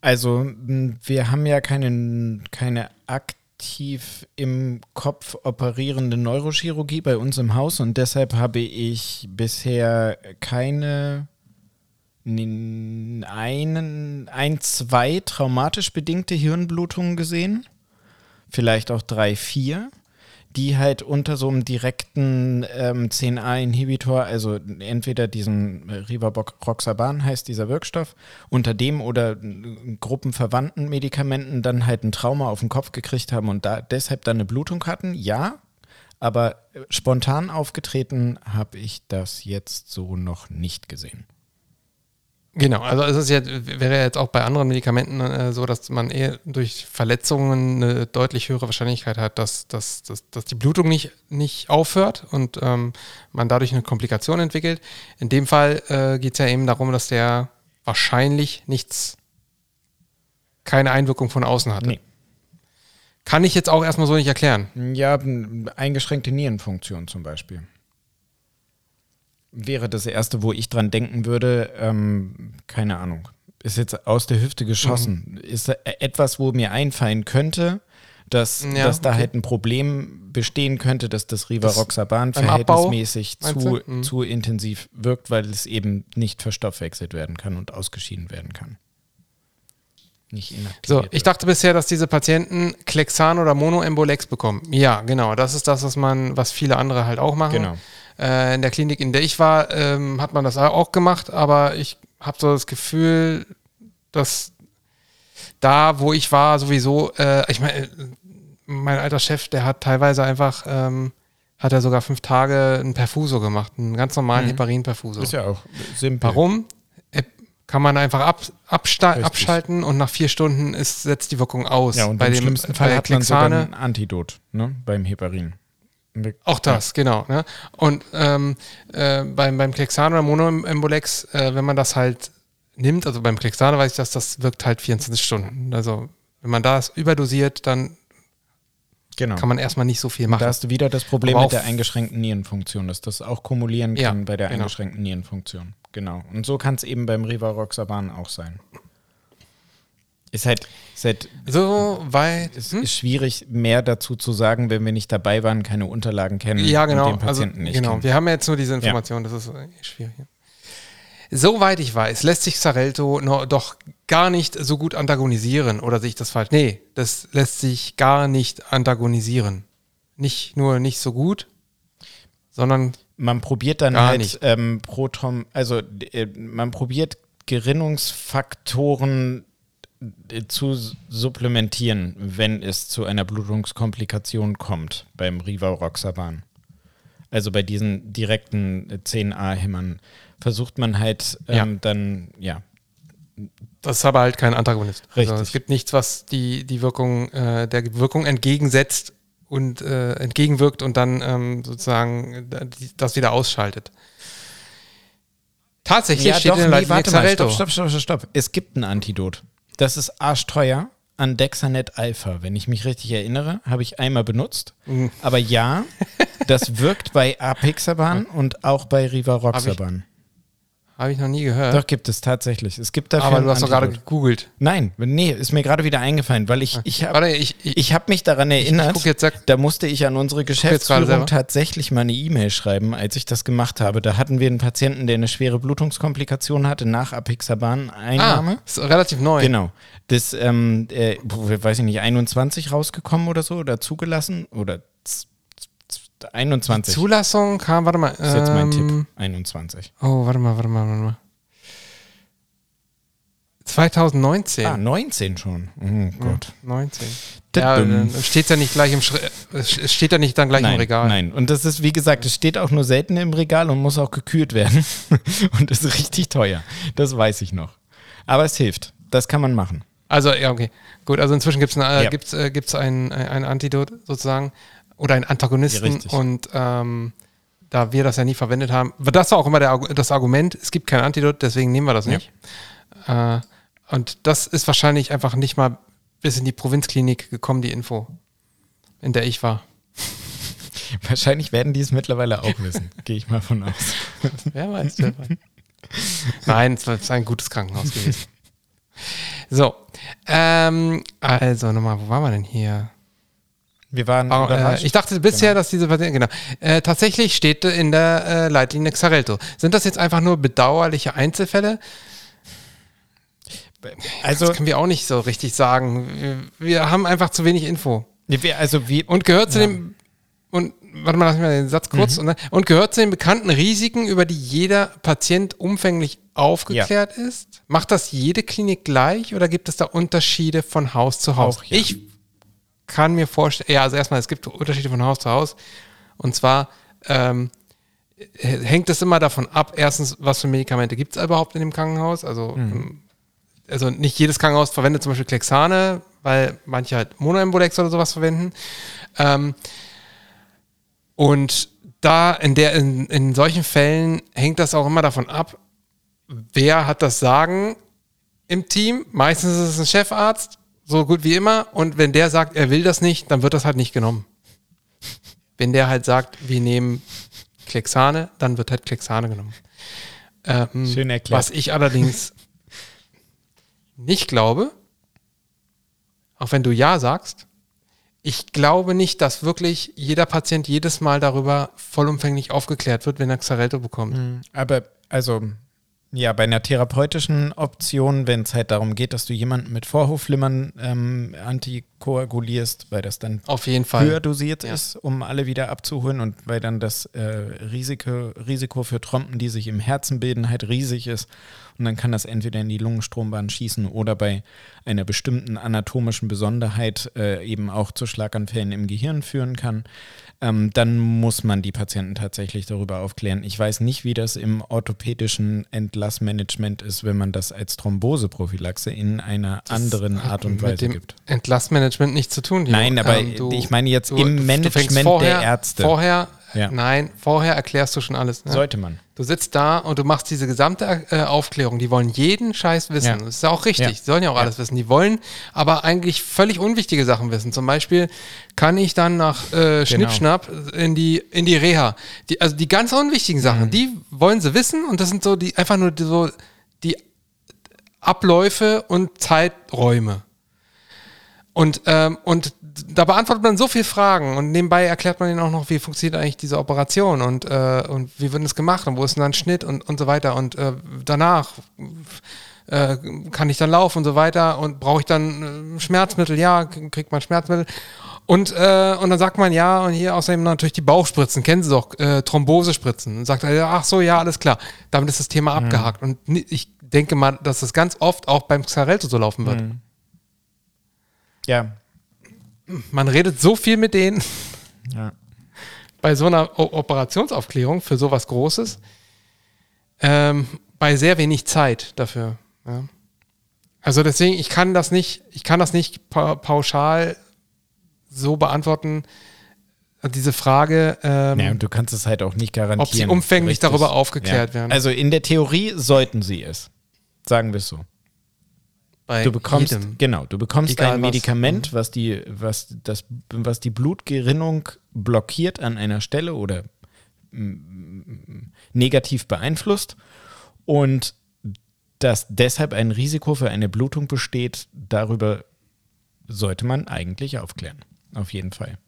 Also, wir haben ja keine, keine Akt aktiv im Kopf operierende Neurochirurgie bei uns im Haus und deshalb habe ich bisher keine einen, ein, zwei traumatisch bedingte Hirnblutungen gesehen. Vielleicht auch drei, vier die halt unter so einem direkten ähm, 10a-Inhibitor, also entweder diesen äh, Rivaroxaban heißt dieser Wirkstoff, unter dem oder äh, gruppenverwandten Medikamenten dann halt ein Trauma auf den Kopf gekriegt haben und da deshalb dann eine Blutung hatten, ja. Aber äh, spontan aufgetreten habe ich das jetzt so noch nicht gesehen. Genau, also es ist ja, wäre jetzt auch bei anderen Medikamenten äh, so, dass man eher durch Verletzungen eine deutlich höhere Wahrscheinlichkeit hat, dass, dass, dass, dass die Blutung nicht, nicht aufhört und ähm, man dadurch eine Komplikation entwickelt. In dem Fall äh, geht es ja eben darum, dass der wahrscheinlich nichts, keine Einwirkung von außen hatte. Nee. Kann ich jetzt auch erstmal so nicht erklären. Ja, eingeschränkte Nierenfunktion zum Beispiel wäre das erste, wo ich dran denken würde. Ähm, keine Ahnung. Ist jetzt aus der Hüfte geschossen. Mhm. Ist etwas, wo mir einfallen könnte, dass, ja, dass da okay. halt ein Problem bestehen könnte, dass das Rivaroxaban verhältnismäßig zu, mhm. zu intensiv wirkt, weil es eben nicht verstoffwechselt werden kann und ausgeschieden werden kann. Nicht inaktiviert So, ich dachte bisher, dass diese Patienten Klexan oder Monoembolex bekommen. Ja, genau. Das ist das, was man, was viele andere halt auch machen. Genau. Äh, in der Klinik, in der ich war, ähm, hat man das auch gemacht, aber ich habe so das Gefühl, dass da, wo ich war, sowieso, äh, ich meine, mein alter Chef, der hat teilweise einfach, ähm, hat er sogar fünf Tage einen Perfuso gemacht, einen ganz normalen Mhm. Heparin-Perfuso. Ist ja auch simpel. Warum? Äh, Kann man einfach ab, abschalten und nach vier Stunden ist, setzt die Wirkung aus. Ja, und bei im dem, schlimmsten Fall bei hat man sogar Klexane- ein Antidot ne, beim Heparin. Auch das, genau. Ne? Und ähm, äh, beim, beim Klexan oder Monoembolex, äh, wenn man das halt nimmt, also beim Klexan weiß ich, dass das wirkt halt 24 Stunden. Also wenn man das überdosiert, dann Genau. kann man erstmal nicht so viel machen. Da hast du wieder das Problem mit der eingeschränkten Nierenfunktion, dass das auch kumulieren Ja, kann bei der genau. eingeschränkten Nierenfunktion. Genau. Und so kann es eben beim Rivaroxaban auch sein. Ist halt, ist halt so weit. es Hm? ist schwierig, mehr dazu zu sagen, wenn wir nicht dabei waren, keine Unterlagen kennen Ja, und genau. den Also, Patienten nicht genau. kennen. Wir haben ja jetzt nur diese Information, das ist schwierig. ja. Soweit ich weiß, lässt sich Xarelto noch, doch gar nicht so gut antagonisieren. Oder sehe ich das falsch? Nee, das lässt sich gar nicht antagonisieren. Nicht nur nicht so gut, sondern Man probiert dann Gar halt nicht. ähm, Proton, also äh, man probiert Gerinnungsfaktoren äh, zu supplementieren, wenn es zu einer Blutungskomplikation kommt beim Rivaroxaban. Also bei diesen direkten äh, 10a-Hämmern versucht man halt ähm, Ja. dann, ja, das ist aber halt kein Antagonist. Also Richtig. es gibt nichts, was die, die Wirkung, äh, der Wirkung entgegensetzt und äh, entgegenwirkt und dann ähm, sozusagen das wieder ausschaltet. Tatsächlich ja, steht doch, in der nee, warte mal, stopp, stopp, stopp, stopp, stopp. Es gibt ein Antidot. Das ist arschteuer an Dexanet Alpha. Wenn ich mich richtig erinnere, habe ich einmal benutzt. Mhm. Aber ja, das wirkt bei Apixaban und auch bei Rivaroxaban. Habe ich noch nie gehört. Doch, gibt es tatsächlich. Es gibt dafür aber du hast doch gerade gegoogelt. Nein, nee, ist mir gerade wieder eingefallen, weil ich, ich habe ich, ich, ich hab mich daran erinnert, guck jetzt, da musste ich an unsere Geschäftsführung tatsächlich mal eine E-Mail schreiben, als ich das gemacht habe. Da hatten wir einen Patienten, der eine schwere Blutungskomplikation hatte nach Apixaban-Einnahme. ah, ist relativ neu. Genau. Das, ähm, äh, weiß ich nicht, 21 rausgekommen oder so, oder zugelassen, oder z- z- 21. Zulassung kam, warte mal. das ist jetzt mein ähm, Tipp. 21. Oh, warte mal, warte mal, warte mal. 2019. Ah, 19 schon. Oh Gott. 19. Da- Ja, steht ja nicht gleich im Schri es steht ja nicht dann gleich nein, im Regal. Nein, und das ist, wie gesagt, es steht auch nur selten im Regal und muss auch gekühlt werden. und ist richtig teuer. Das weiß ich noch. Aber es hilft. Das kann man machen. Also, ja, okay. Gut, also inzwischen gibt es äh, Ja. gibt's, äh, gibt's ein, ein ein Antidot sozusagen oder einen Antagonisten. Ja, und ähm, da wir das ja nie verwendet haben, das war auch immer der, das Argument, es gibt kein Antidot, deswegen nehmen wir das Ja. nicht. Äh, und das ist wahrscheinlich einfach nicht mal bis in die Provinzklinik gekommen, die Info, in der ich war. Wahrscheinlich werden die es mittlerweile auch wissen. Gehe ich mal von aus. Wer weiß, wer weiß. Nein, es war es ist ein gutes Krankenhaus gewesen. So, ähm, also nochmal, wo waren wir denn hier? Wir waren Oh, äh, ich dachte bisher, dass diese Patienten, genau. Äh, tatsächlich steht in der äh, Leitlinie Xarelto. Sind das jetzt einfach nur bedauerliche Einzelfälle? also, Das können wir auch nicht so richtig sagen. Wir, wir haben einfach zu wenig Info. wir, also wir, Und gehört zu Ja. Mhm. dem, und warte mal, lass mich mal den Satz kurz, und, und gehört zu den bekannten Risiken, über die jeder Patient umfänglich aufgeklärt ist? Macht das jede Klinik gleich oder gibt es da Unterschiede von Haus zu Haus? Auch, ja. Ich kann mir vorstellen, ja, also erstmal, es gibt Unterschiede von Haus zu Haus. Und zwar ähm, hängt es immer davon ab, erstens, was für Medikamente gibt es überhaupt in dem Krankenhaus? Also, ähm, also nicht jedes Krankenhaus verwendet zum Beispiel Klexane, weil manche halt Monoembolex oder sowas verwenden. Ähm, und da in, der, in, in solchen Fällen hängt das auch immer davon ab, wer hat das Sagen im Team. Meistens ist es ein Chefarzt, so gut wie immer. Und wenn der sagt, er will das nicht, dann wird das halt nicht genommen. Wenn der halt sagt, wir nehmen Klexane, dann wird halt Klexane genommen. Ähm, Schön erklärt. Was ich allerdings nicht glaube, auch wenn du Ja sagst, ich glaube nicht, dass wirklich jeder Patient jedes Mal darüber vollumfänglich aufgeklärt wird, wenn er Xarelto bekommt. aber, also, Ja, bei einer therapeutischen Option, wenn es halt darum geht, dass du jemanden mit Vorhofflimmern ähm, antikoagulierst, weil das dann Auf jeden Fall. höher dosiert Ja. ist, um alle wieder abzuholen und weil dann das äh, Risiko, Risiko für Trompen, die sich im Herzen bilden, halt riesig ist. Und dann kann das entweder in die Lungenstrombahn schießen oder bei einer bestimmten anatomischen Besonderheit äh, eben auch zu Schlaganfällen im Gehirn führen kann. Ähm, dann muss man die Patienten tatsächlich darüber aufklären. Ich weiß nicht, wie das im orthopädischen Entlassmanagement ist, wenn man das als Thromboseprophylaxe in einer anderen Art und Weise gibt. Entlassmanagement nichts zu tun. Timo. Nein, aber Ähm, du- ich meine jetzt du- im Management vorher, der Ärzte. Vorher, Ja. nein, vorher erklärst du schon alles. Ne? Sollte man. Du sitzt da und du machst diese gesamte äh, Aufklärung. Die wollen jeden Scheiß wissen. Ja. Das ist ja auch richtig. Ja. Die sollen ja auch alles wissen. Die wollen aber eigentlich völlig unwichtige Sachen wissen. Zum Beispiel kann ich dann nach Genau. äh, Schnippschnapp in die, in die Reha. Die, also die ganz unwichtigen Mhm. Sachen, die wollen sie wissen und das sind so die einfach nur die, so die Abläufe und Zeiträume. Und, ähm, und da beantwortet man so viele Fragen und nebenbei erklärt man ihnen auch noch, wie funktioniert eigentlich diese Operation und, äh, und wie wird es gemacht und wo ist denn dann Schnitt und, und so weiter. Und äh, danach äh, kann ich dann laufen und so weiter und brauche ich dann äh, Schmerzmittel? Ja, kriegt man Schmerzmittel. Und, äh, und dann sagt man ja, und hier außerdem natürlich die Bauchspritzen, kennen Sie doch, äh, Thrombosespritzen. Und sagt er, ach so, ja, alles klar. Damit ist das Thema abgehakt. Und ich denke mal, dass das ganz oft auch beim Xarelto so laufen wird. Ja. Man redet so viel mit denen ja. bei so einer o Operationsaufklärung für sowas Großes, ähm, bei sehr wenig Zeit dafür. Ja. Also deswegen, ich kann das nicht, ich kann das nicht pa pauschal so beantworten, diese Frage. Ähm, ja, und du kannst es halt auch nicht garantieren. Ob sie umfänglich Richtig. darüber aufgeklärt werden. Also in der Theorie sollten sie es. Sagen wir es so. Bei Du bekommst, jedem. genau, du bekommst Egal ein was. Medikament, was die, was das, was die Blutgerinnung blockiert an einer Stelle oder negativ beeinflusst und dass deshalb ein Risiko für eine Blutung besteht, darüber sollte man eigentlich aufklären. Auf jeden Fall.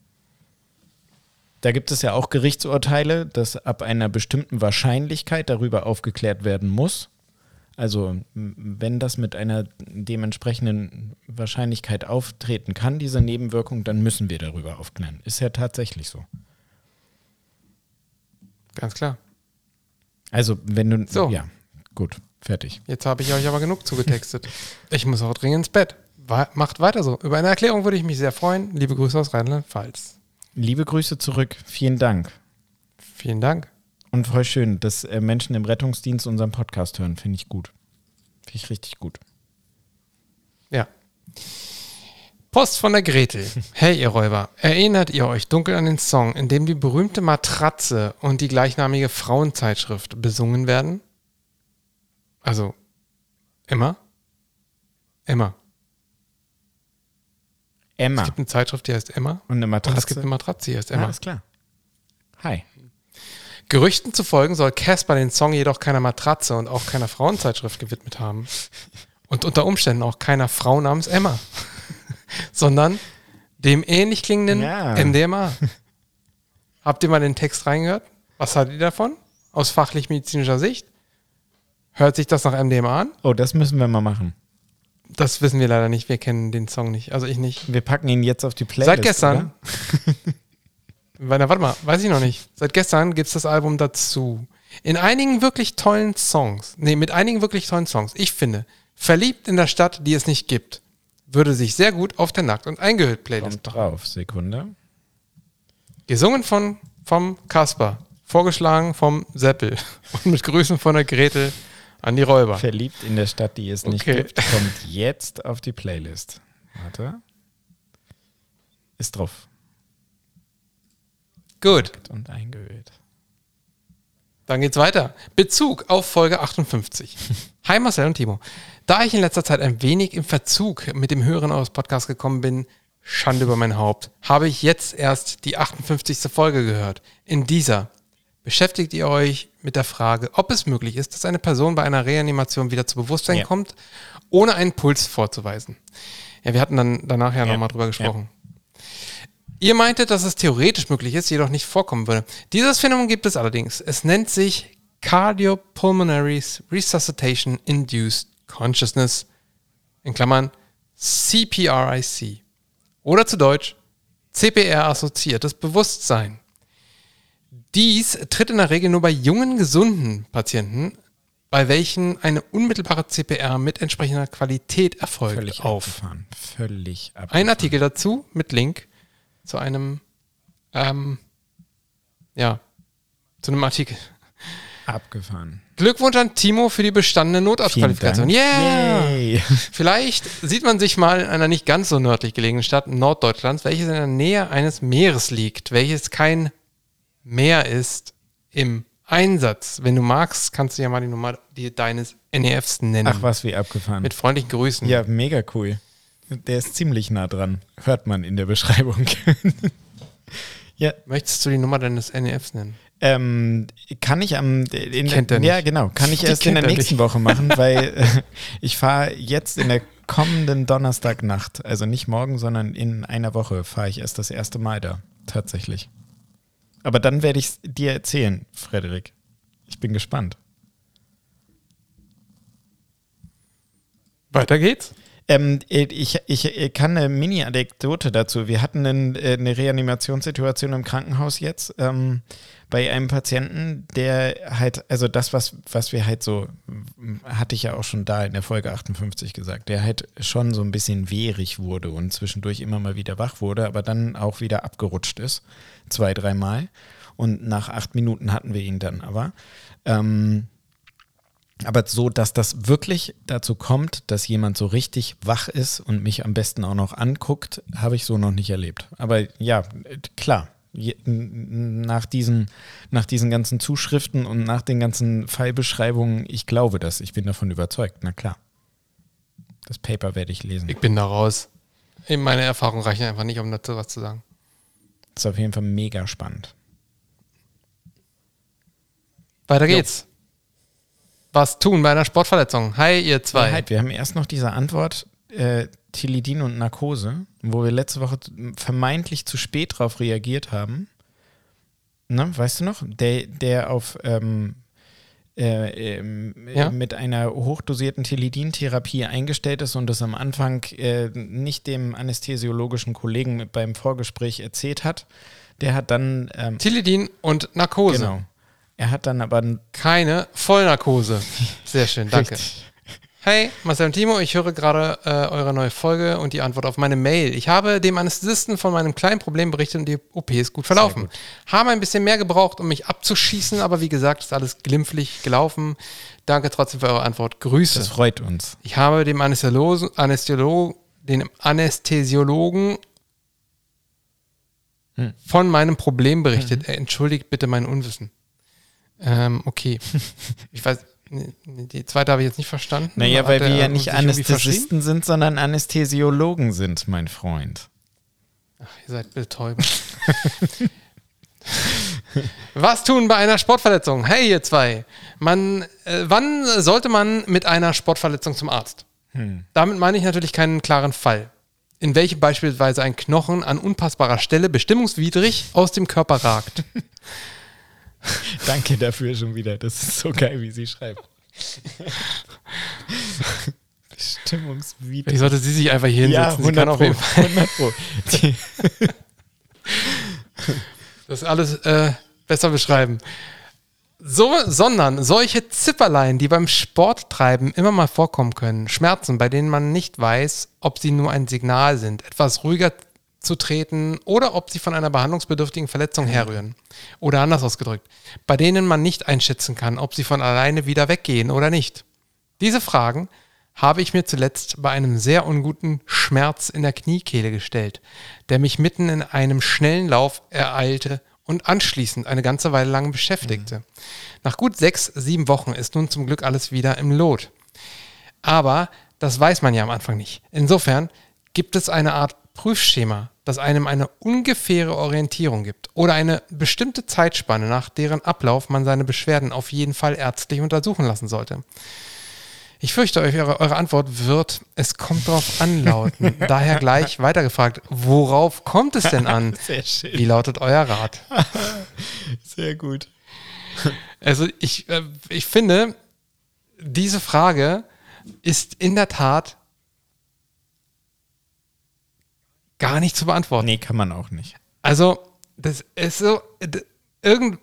Da gibt es ja auch Gerichtsurteile, dass ab einer bestimmten Wahrscheinlichkeit darüber aufgeklärt werden muss. Also wenn das mit einer dementsprechenden Wahrscheinlichkeit auftreten kann, diese Nebenwirkung, dann müssen wir darüber aufklären. Ist ja tatsächlich so. Ganz klar. Also wenn du... So. Ja, gut, fertig. Jetzt habe ich euch aber genug zugetextet. ich muss auch dringend ins Bett. Macht weiter so. Über eine Erklärung würde ich mich sehr freuen. Liebe Grüße aus Rheinland-Pfalz. Liebe Grüße zurück. Vielen Dank. Vielen Dank. Und voll schön, dass äh, Menschen im Rettungsdienst unseren Podcast hören. Finde ich gut. Finde ich richtig gut. Ja. Post von der Gretel. Hey, ihr Räuber, erinnert ihr euch dunkel an den Song, in dem die berühmte Matratze und die gleichnamige Frauenzeitschrift besungen werden? Also, immer? Immer. Emma. Es gibt eine Zeitschrift, die heißt Emma. Und eine Und Matratze. es gibt eine Matratze, die heißt ja, Emma. ist klar. Hi. Gerüchten zu folgen soll Casper den Song jedoch keiner Matratze und auch keiner Frauenzeitschrift gewidmet haben. Und unter Umständen auch keiner Frau namens Emma. Sondern dem ähnlich klingenden Ja. MDMA. Habt ihr mal den Text reingehört? Was haltet ihr davon? Aus fachlich-medizinischer Sicht? Hört sich das nach MDMA an? Oh, das müssen wir mal machen. Das wissen wir leider nicht. Wir kennen den Song nicht. Also ich nicht. Wir packen ihn jetzt auf die Playlist. Seit gestern. Warte, warte mal, weiß ich noch nicht. Seit gestern gibt es das Album dazu. In einigen wirklich tollen Songs, nee, mit einigen wirklich tollen Songs, ich finde, Verliebt in der Stadt, die es nicht gibt, würde sich sehr gut auf der Nackt- und Eingehüllt-Playlist Kommt drauf, Sekunde. Gesungen von vom Kasper, vorgeschlagen vom Seppel und mit Grüßen von der Gretel an die Räuber. Verliebt in der Stadt, die es nicht Okay. gibt, kommt jetzt auf die Playlist. Warte. Ist drauf. Gut, Und eingehüllt. dann geht's weiter. Bezug auf Folge 58. Hi Marcel und Timo. Da ich in letzter Zeit ein wenig im Verzug mit dem Hören eures Podcasts gekommen bin, Schande über mein Haupt, habe ich jetzt erst die 58. Folge gehört. In dieser beschäftigt ihr euch mit der Frage, ob es möglich ist, dass eine Person bei einer Reanimation wieder zu Bewusstsein Ja. kommt, ohne einen Puls vorzuweisen. Ja, wir hatten dann danach ja, Ja. nochmal drüber gesprochen. Ihr meintet, dass es theoretisch möglich ist, jedoch nicht vorkommen würde. Dieses Phänomen gibt es allerdings. Es nennt sich Cardiopulmonary Resuscitation Induced Consciousness, in Klammern CPRIC. Oder zu Deutsch CPR-assoziiertes Bewusstsein. Dies tritt in der Regel nur bei jungen, gesunden Patienten, bei welchen eine unmittelbare CPR mit entsprechender Qualität erfolgt, Völlig auf. abgefahren. Völlig abgefahren. Ein Artikel dazu mit Link zu einem, ähm, ja, zu einem Artikel. Abgefahren. Glückwunsch an Timo für die bestandene Notarztqualifikation. Yeah! Yay. Vielleicht sieht man sich mal in einer nicht ganz so nördlich gelegenen Stadt Norddeutschlands, welches in der Nähe eines Meeres liegt, welches kein Meer ist im Einsatz. Wenn du magst, kannst du ja mal die Nummer die deines NEFs nennen. Ach was, wie abgefahren. Mit freundlichen Grüßen. ja, mega cool. Der ist ziemlich nah dran. Hört man in der Beschreibung. ja, Möchtest du die Nummer deines NEFs nennen? Ähm, kann ich am in Kennt er ja genau kann ich Die erst in der er nächsten nicht. Woche machen, weil äh, ich fahre jetzt in der kommenden Donnerstagnacht, also nicht morgen, sondern in einer Woche fahre ich erst das erste Mal da tatsächlich. Aber dann werde ich es dir erzählen, Frederik. Ich bin gespannt. Weiter geht's. Ähm, ich, ich kann eine Mini-Anekdote dazu. Wir hatten einen, äh, eine Reanimationssituation im Krankenhaus jetzt ähm, bei einem Patienten, der halt, also das, was, was wir halt so, hatte ich ja auch schon da in der Folge 58 gesagt, der halt schon so ein bisschen wehrig wurde und zwischendurch immer mal wieder wach wurde, aber dann auch wieder abgerutscht ist, zwei, dreimal. Und nach acht Minuten hatten wir ihn dann aber. Ähm, aber so, dass das wirklich dazu kommt, dass jemand so richtig wach ist und mich am besten auch noch anguckt, habe ich so noch nicht erlebt. Aber ja, klar. Nach, diesen, nach diesen ganzen Zuschriften und nach den ganzen Fallbeschreibungen, ich glaube das. Ich bin davon überzeugt. Na klar. Das Paper werde ich lesen. Ich bin da raus. Meine Erfahrungen reichen einfach nicht, um dazu was zu sagen. Das ist auf jeden Fall mega spannend. Weiter geht's. Was tun bei einer Sportverletzung? Hi, ihr zwei. Ja, halt, wir haben erst noch diese Antwort äh, Tilidin und Narkose, wo wir letzte Woche vermeintlich zu spät drauf reagiert haben. Ne, weißt du noch? Der, der auf ähm, äh, ähm, Ja. mit einer hochdosierten Tilidin-Therapie eingestellt ist und das am Anfang äh, nicht dem anästhesiologischen Kollegen beim Vorgespräch erzählt hat. Der hat dann ähm, Tilidin und Narkose. genau. Er hat dann aber Keine Vollnarkose. Sehr schön, danke. Richtig. Hey, Marcel und Timo, ich höre gerade äh, eure neue Folge und die Antwort auf meine Mail. Ich habe dem Anästhesisten von meinem kleinen Problem berichtet und die OP ist gut verlaufen. gut. Habe ein bisschen mehr gebraucht, um mich abzuschießen, aber wie gesagt, ist alles glimpflich gelaufen. Danke trotzdem für eure Antwort. Grüße. Das freut uns. Ich habe dem Anästhesiolo Anästhesiolo den Anästhesiologen Hm. von meinem Problem berichtet. Er entschuldigt bitte mein Unwissen. Ähm, okay. ich weiß, die zweite habe ich jetzt nicht verstanden. Naja, weil wir ja nicht? Anästhesisten sind, sondern Anästhesiologen sind, mein Freund. Ach, ihr seid Betäuber. Was tun bei einer Sportverletzung? Hey, ihr zwei. Man, äh, wann sollte man mit einer Sportverletzung zum Arzt? Damit meine ich natürlich keinen klaren Fall. In welchem beispielsweise ein Knochen an unpassbarer Stelle bestimmungswidrig aus dem Körper ragt. Danke dafür schon wieder. Das ist so geil, wie sie schreibt. Bestimmungswidrig. Vielleicht sollte sie sich einfach hier Ja, hinsetzen. Sie kann 100 auf Pro. jeden Fall 100 Pro. Das alles äh, besser beschreiben. So, sondern solche Zipperlein, die beim Sporttreiben immer mal vorkommen können, Schmerzen, bei denen man nicht weiß, ob sie nur ein Signal sind, etwas ruhiger zu treten oder ob sie von einer behandlungsbedürftigen Verletzung herrühren. Oder anders ausgedrückt, bei denen man nicht einschätzen kann, ob sie von alleine wieder weggehen oder nicht. Diese Fragen habe ich mir zuletzt bei einem sehr unguten Schmerz in der Kniekehle gestellt, der mich mitten in einem schnellen Lauf ereilte und anschließend eine ganze Weile lang beschäftigte. Nach gut sechs, sieben Wochen ist nun zum Glück alles wieder im Lot. Aber das weiß man ja am Anfang nicht. Insofern gibt es eine Art Prüfschema, das einem eine ungefähre Orientierung gibt oder eine bestimmte Zeitspanne, nach deren Ablauf man seine Beschwerden auf jeden Fall ärztlich untersuchen lassen sollte. Ich fürchte, euch, eure, eure Antwort wird, es kommt drauf an, lauten. Daher gleich weitergefragt, worauf kommt es denn an? Sehr schön. Wie lautet euer Rat? Sehr gut. Also ich, äh, ich finde, diese Frage ist in der Tat gar nicht zu beantworten. Nee, kann man auch nicht. Also, das ist so, irgend,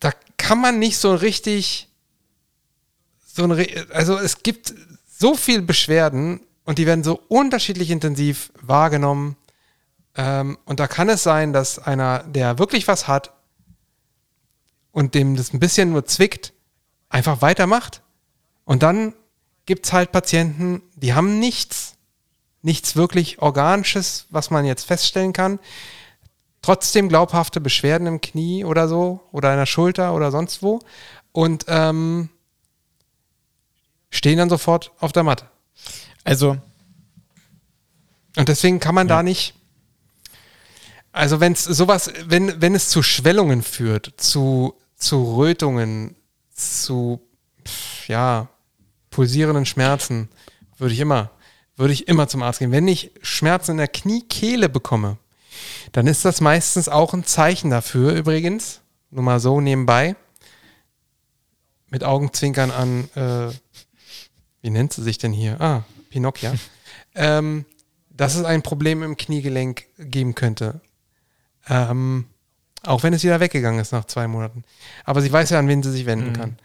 da kann man nicht so richtig, so ein, Re- also es gibt so viel Beschwerden und die werden so unterschiedlich intensiv wahrgenommen. Ähm, und da kann es sein, dass einer, der wirklich was hat und dem das ein bisschen nur zwickt, einfach weitermacht. Und dann gibt es halt Patienten, die haben nichts nichts wirklich Organisches, was man jetzt feststellen kann. Trotzdem glaubhafte Beschwerden im Knie oder so oder in der Schulter oder sonst wo und ähm, stehen dann sofort auf der Matte. Also, Und deswegen kann man da nicht. Also wenn es sowas, wenn, wenn es zu Schwellungen führt, zu, zu Rötungen, zu ja, pulsierenden Schmerzen, würde ich immer, würde ich immer zum Arzt gehen. Wenn ich Schmerzen in der Kniekehle bekomme, dann ist das meistens auch ein Zeichen dafür, übrigens, nur mal so nebenbei, mit Augenzwinkern an, äh, wie nennt sie sich denn hier? Ah, Pinocchia. ähm, dass es ein Problem im Kniegelenk geben könnte. Ähm, auch wenn es wieder weggegangen ist nach zwei Monaten. Aber sie weiß ja, an wen sie sich wenden kann.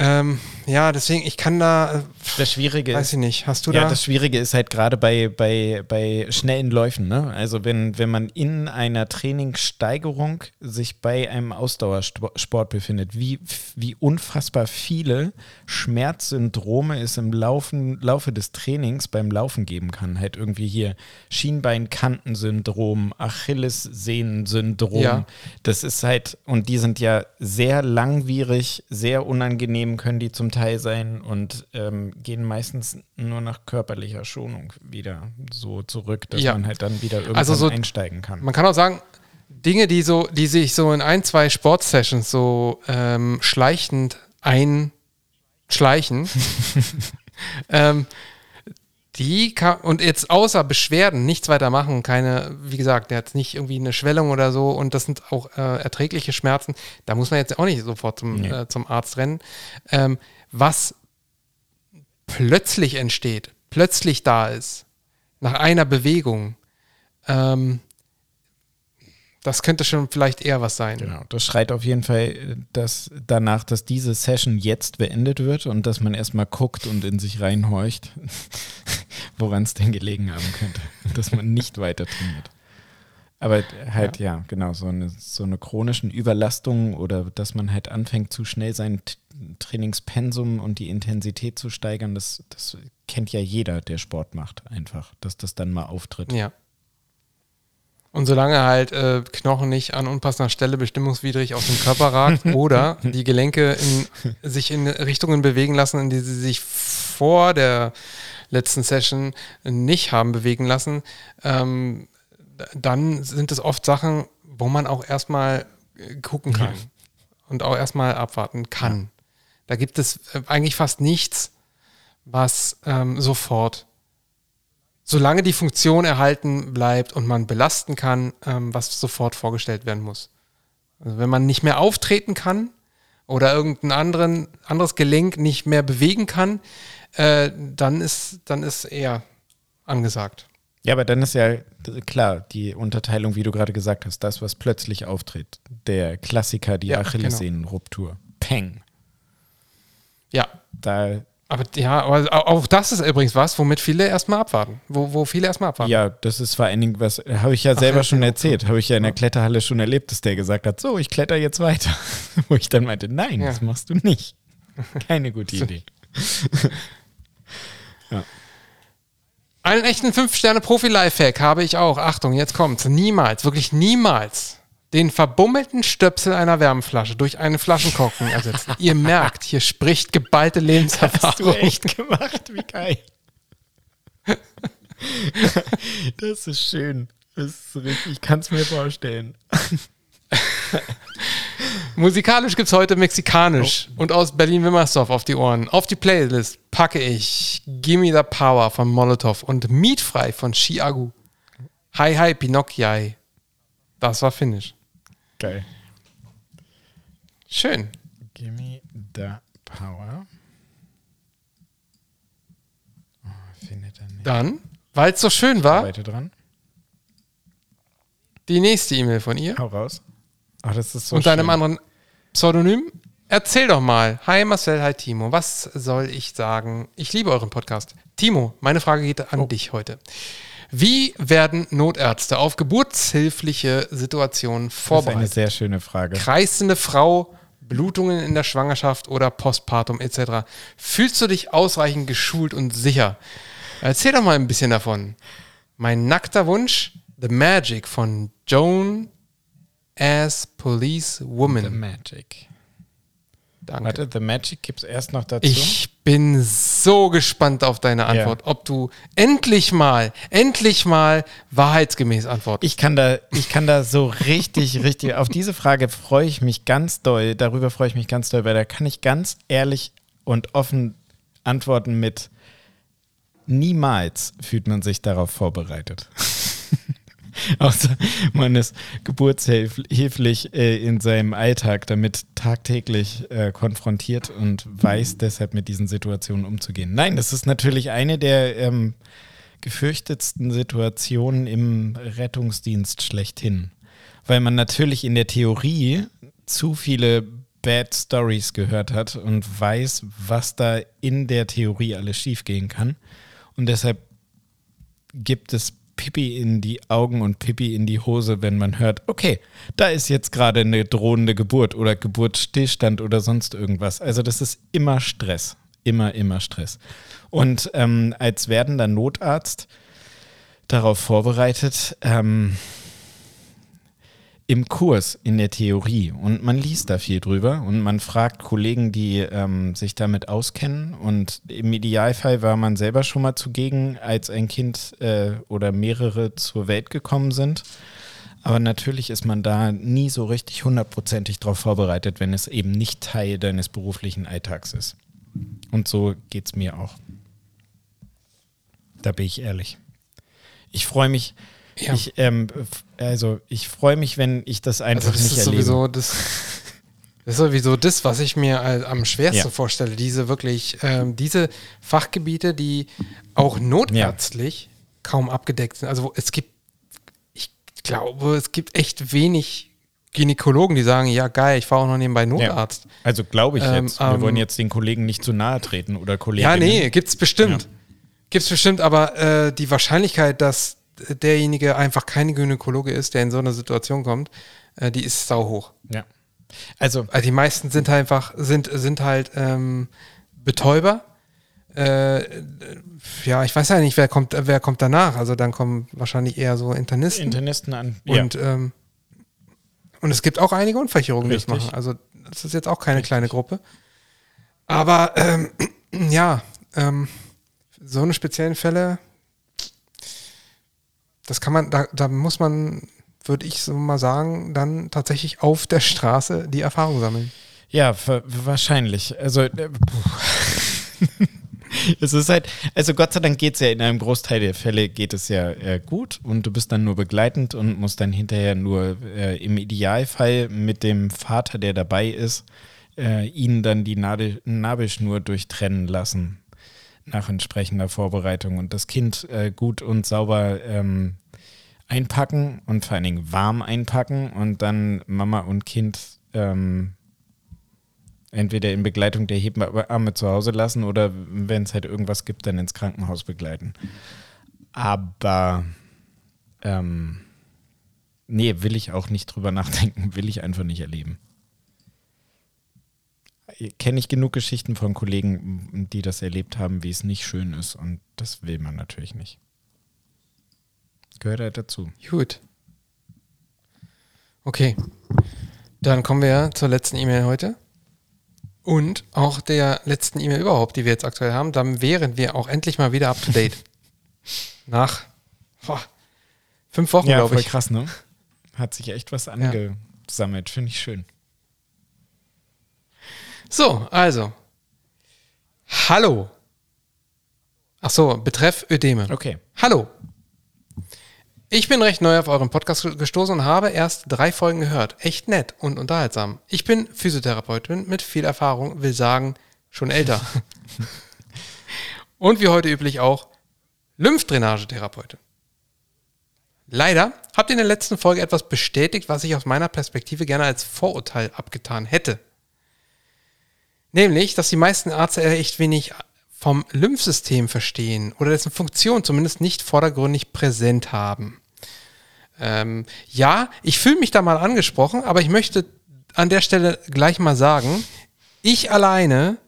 Ähm, ja, deswegen, ich kann da, äh, das Schwierige weiß ich nicht, hast du ja, da? das Schwierige ist halt gerade bei, bei, bei schnellen Läufen, ne? Also wenn, wenn man in einer Trainingssteigerung sich bei einem Ausdauersport befindet, wie, wie unfassbar viele Schmerzsyndrome es im Laufen, Laufe des Trainings beim Laufen geben kann. Halt irgendwie hier Schienbeinkantensyndrom, Achillessehnensyndrom. Ja. Das ist halt, und die sind ja sehr langwierig, sehr unangenehm können die zum Teil sein und ähm, gehen meistens nur nach körperlicher Schonung wieder so zurück, dass Ja. man halt dann wieder irgendwann Also so- einsteigen kann. Man kann auch sagen, Dinge, die so, die sich so in ein, zwei Sportsessions so ähm, schleichend einschleichen, ähm, die kann, und jetzt außer Beschwerden nichts weiter machen, keine, wie gesagt, der hat nicht irgendwie eine Schwellung oder so und das sind auch äh, erträgliche Schmerzen, da muss man jetzt auch nicht sofort zum, Nee. äh, zum Arzt rennen. Ähm, was plötzlich entsteht, plötzlich da ist, nach einer Bewegung, ähm, das könnte schon vielleicht eher was sein. Genau, das schreit auf jeden Fall äh, dass danach, dass diese Session jetzt beendet wird und dass man erstmal guckt und in sich reinhorcht, woran es denn gelegen haben könnte, dass man nicht weiter trainiert. Aber halt, ja, genau, so eine, so eine chronischen Überlastung oder dass man halt anfängt, zu schnell sein Trainingspensum und die Intensität zu steigern, das, das kennt ja jeder, der Sport macht, einfach, dass das dann mal auftritt. Ja. Und solange halt äh, Knochen nicht an unpassender Stelle bestimmungswidrig aus dem Körper ragt oder die Gelenke in, sich in Richtungen bewegen lassen, in die sie sich vor der letzten Session nicht haben bewegen lassen, ähm, dann sind es oft Sachen, wo man auch erstmal gucken kann und auch erstmal abwarten kann. Da gibt es äh, eigentlich fast nichts, was ähm, sofort solange die Funktion erhalten bleibt und man belasten kann, ähm, was sofort vorgestellt werden muss. Also wenn man nicht mehr auftreten kann oder irgendein anderen, anderes Gelenk nicht mehr bewegen kann, äh, dann, ist, dann ist eher angesagt. Ja, aber dann ist ja klar die Unterteilung, wie du gerade gesagt hast, das, was plötzlich auftritt. Der Klassiker, die Ja, Achillessehnenruptur. Peng. Ja, Da, aber ja, aber au- auch das ist übrigens was, womit viele erstmal abwarten. Wo, wo viele erstmal abwarten. ja, das ist vor allen Dingen was, habe ich ja selber schon Achillessehnenruptur. erzählt, habe ich ja in der Kletterhalle schon erlebt, dass der gesagt hat, so, ich kletter jetzt weiter. Wo ich dann meinte, nein, Ja. das machst du nicht. Keine gute Idee. Einen echten 5-Sterne-Profi-Lifehack habe ich auch. Achtung, jetzt kommt's. Niemals, wirklich niemals den verbummelten Stöpsel einer Wärmflasche durch einen Flaschenkorken ersetzen. Ihr merkt, hier spricht geballte Hast du Lebenserfahrung. echt gemacht, wie geil. Das ist schön. Das ist richtig, ich kann es mir vorstellen. Musikalisch gibt's heute mexikanisch und aus Berlin-Wimmersdorf auf die Ohren. Auf die Playlist packe ich Gimme the Power von Molotov und Mietfrei von Chiagu. Hi Hi Pinocchio. Das war Finnisch. Geil. Schön. Gimme the power. Oh, findet er nicht. Dann, weil es so schön war, Weiter dran. die nächste E-Mail von ihr Hau raus. Oh, das ist so und deinem schön. anderen Pseudonym. Erzähl doch mal. Hi Marcel, hi Timo. Was soll ich sagen? Ich liebe euren Podcast. Timo, meine Frage geht an dich heute. Wie werden Notärzte auf geburtshilfliche Situationen Das ist eine vorbereitet? sehr schöne Frage. Kreisende Frau, Blutungen in der Schwangerschaft oder Postpartum etc. Fühlst du dich ausreichend geschult und sicher? Erzähl doch mal ein bisschen davon. Mein nackter Wunsch, The Magic von Joan as Police The Woman. Magic. Danke. Warte, The Magic gibt es erst noch dazu. Ich bin so gespannt auf deine Antwort, ob du endlich mal, endlich mal wahrheitsgemäß antwortest. Ich kann da, ich kann da so richtig, richtig, auf diese Frage freue ich mich ganz doll, darüber freue ich mich ganz doll, weil da kann ich ganz ehrlich und offen antworten mit niemals fühlt man sich darauf vorbereitet. Außer man ist geburtshilflich äh, in seinem Alltag damit tagtäglich äh, konfrontiert und weiß deshalb mit diesen Situationen umzugehen. Nein, das ist natürlich eine der ähm, gefürchtetsten Situationen im Rettungsdienst schlechthin. Weil man natürlich in der Theorie zu viele Bad Stories gehört hat und weiß, was da in der Theorie alles schiefgehen kann. Und deshalb gibt es Pipi in die Augen und Pipi in die Hose, wenn man hört, okay, da ist jetzt gerade eine drohende Geburt oder Geburtsstillstand oder sonst irgendwas. Also das ist immer Stress. Immer, immer Stress. Und ähm, als werdender Notarzt darauf vorbereitet, ähm, im Kurs in der Theorie und man liest da viel drüber und man fragt Kollegen, die ähm, sich damit auskennen und im Idealfall war man selber schon mal zugegen, als ein Kind äh, oder mehrere zur Welt gekommen sind. Aber natürlich ist man da nie so richtig hundertprozentig darauf vorbereitet, wenn es eben nicht Teil deines beruflichen Alltags ist. Und so geht es mir auch. Da bin ich ehrlich. Ich freue mich, Ja. ich, ähm, also ich freue mich, wenn ich das einfach Also das nicht ist erlebe. sowieso das, das ist sowieso das, was ich mir äh, am schwersten Ja. vorstelle. Diese wirklich, ähm, diese Fachgebiete, die auch notärztlich kaum abgedeckt sind. Also es gibt, ich glaube, es gibt echt wenig Gynäkologen, die sagen, ja geil, ich fahre auch noch nebenbei Notarzt. Also glaube ich Ähm, jetzt. Wir ähm, wollen jetzt den Kollegen nicht zu nahe treten oder Ja, Kolleginnen. nee, gibt's bestimmt. Ja. Gibt's bestimmt, aber äh, die Wahrscheinlichkeit, dass derjenige einfach kein Gynäkologe ist, der in so eine Situation kommt, äh, die ist sau hoch. Ja. Also Also die meisten sind halt einfach, sind, sind halt ähm, Betäuber. Äh, ja, ich weiß ja nicht, wer kommt, wer kommt danach. Also dann kommen wahrscheinlich eher so Internisten. Internisten an. und, ähm, und es gibt auch einige Unfächerungen, die das Richtig. machen. Also das ist jetzt auch keine kleine Gruppe. Aber ähm, ja, ähm, so eine speziellen Fälle, das kann man, da, da muss man, würde ich so mal sagen, dann tatsächlich auf der Straße die Erfahrung sammeln. Ja, wa- wahrscheinlich. Also, äh, es ist halt, also Gott sei Dank geht es ja in einem Großteil der Fälle geht es ja äh, gut und du bist dann nur begleitend und musst dann hinterher nur äh, im Idealfall mit dem Vater, der dabei ist, äh, ihn dann die Nadel, Nabelschnur durchtrennen lassen nach entsprechender Vorbereitung und das Kind äh, gut und sauber ähm, einpacken und vor allen Dingen warm einpacken und dann Mama und Kind ähm, entweder in Begleitung der Hebamme zu Hause lassen oder wenn es halt irgendwas gibt, dann ins Krankenhaus begleiten. Aber ähm, nee, will ich auch nicht drüber nachdenken, will ich einfach nicht erleben. Kenne ich genug Geschichten von Kollegen, die das erlebt haben, wie es nicht schön ist und das will man natürlich nicht. Gehört halt dazu. Gut. Okay. Dann kommen wir zur letzten E-Mail heute. Und auch der letzten E-Mail überhaupt, die wir jetzt aktuell haben. Dann wären wir auch endlich mal wieder up to date. Nach boah, fünf Wochen, Ja, glaube voll ich. krass, ne? Hat sich echt was angesammelt, finde ich schön. So, also. Hallo. Ach so, betreff Ödeme. Okay. Hallo. Ich bin recht neu auf euren Podcast gestoßen und habe erst drei Folgen gehört. Echt nett und unterhaltsam. Ich bin Physiotherapeutin mit viel Erfahrung, will sagen, schon älter. und wie heute üblich auch Lymphdrainagetherapeutin. Leider habt ihr in der letzten Folge etwas bestätigt, was ich aus meiner Perspektive gerne als Vorurteil abgetan hätte. Nämlich, dass die meisten Ärzte echt wenig vom Lymphsystem verstehen oder dessen Funktion zumindest nicht vordergründig präsent haben. Ähm, ja, ich fühle mich da mal angesprochen, aber ich möchte an der Stelle gleich mal sagen, ich alleine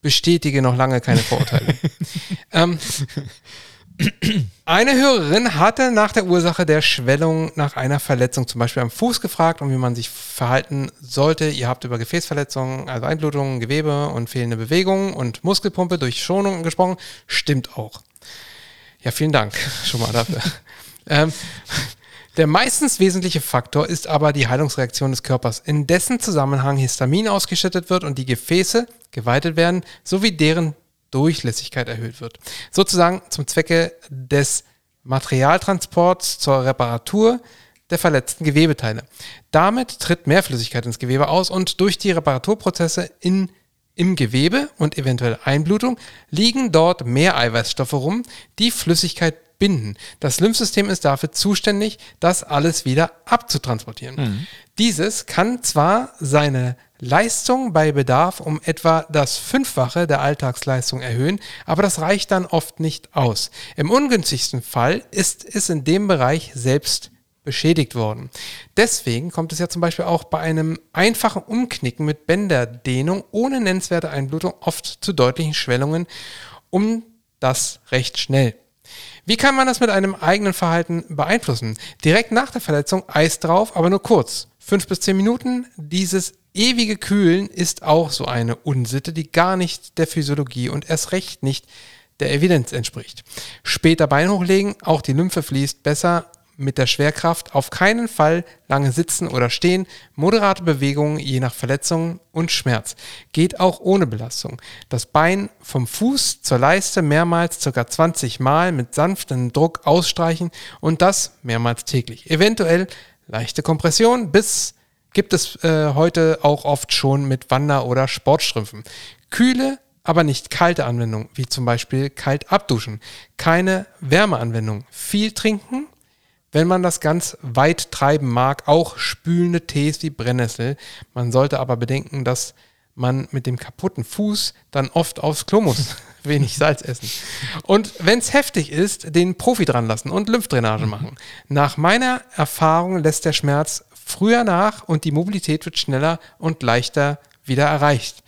bestätige noch lange keine Vorurteile. ähm, eine Hörerin hatte nach der Ursache der Schwellung nach einer Verletzung zum Beispiel am Fuß gefragt und wie man sich verhalten sollte. Ihr habt über Gefäßverletzungen, also Einblutungen, Gewebe und fehlende Bewegungen und Muskelpumpe durch Schonung gesprochen. Stimmt auch. Ja, vielen Dank schon mal dafür. ähm, der meistens wesentliche Faktor ist aber die Heilungsreaktion des Körpers, in dessen Zusammenhang Histamin ausgeschüttet wird und die Gefäße geweitet werden, sowie deren Durchlässigkeit erhöht wird. Sozusagen zum Zwecke des Materialtransports zur Reparatur der verletzten Gewebeteile. Damit tritt mehr Flüssigkeit ins Gewebe aus und durch die Reparaturprozesse in, im Gewebe und eventuell Einblutung liegen dort mehr Eiweißstoffe rum, die Flüssigkeit binden. Das Lymphsystem ist dafür zuständig, das alles wieder abzutransportieren. Mhm. Dieses kann zwar seine Leistung bei Bedarf um etwa das Fünffache der Alltagsleistung erhöhen, aber das reicht dann oft nicht aus. Im ungünstigsten Fall ist es in dem Bereich selbst beschädigt worden. Deswegen kommt es ja zum Beispiel auch bei einem einfachen Umknicken mit Bänderdehnung ohne nennenswerte Einblutung oft zu deutlichen Schwellungen, um das recht schnell. Wie kann man das mit einem eigenen Verhalten beeinflussen? Direkt nach der Verletzung Eis drauf, aber nur kurz. Fünf bis zehn Minuten. Dieses ewige Kühlen ist auch so eine Unsitte, die gar nicht der Physiologie und erst recht nicht der Evidenz entspricht. Später Bein hochlegen, auch die Lymphe fließt besser mit der Schwerkraft, auf keinen Fall lange sitzen oder stehen, moderate Bewegungen je nach Verletzung und Schmerz. Geht auch ohne Belastung. Das Bein vom Fuß zur Leiste mehrmals ca. 20 Mal mit sanftem Druck ausstreichen und das mehrmals täglich. Eventuell leichte Kompression bis gibt es äh, heute auch oft schon mit Wander- oder Sportstrümpfen. Kühle, aber nicht kalte Anwendung, wie zum Beispiel kalt abduschen. Keine Wärmeanwendung. Viel trinken, wenn man das ganz weit treiben mag, auch spülende Tees wie Brennnessel. Man sollte aber bedenken, dass man mit dem kaputten Fuß dann oft aufs Klo muss. Wenig Salz essen. Und wenn es heftig ist, den Profi dran lassen und Lymphdrainage machen. Nach meiner Erfahrung lässt der Schmerz früher nach und die Mobilität wird schneller und leichter wieder erreicht.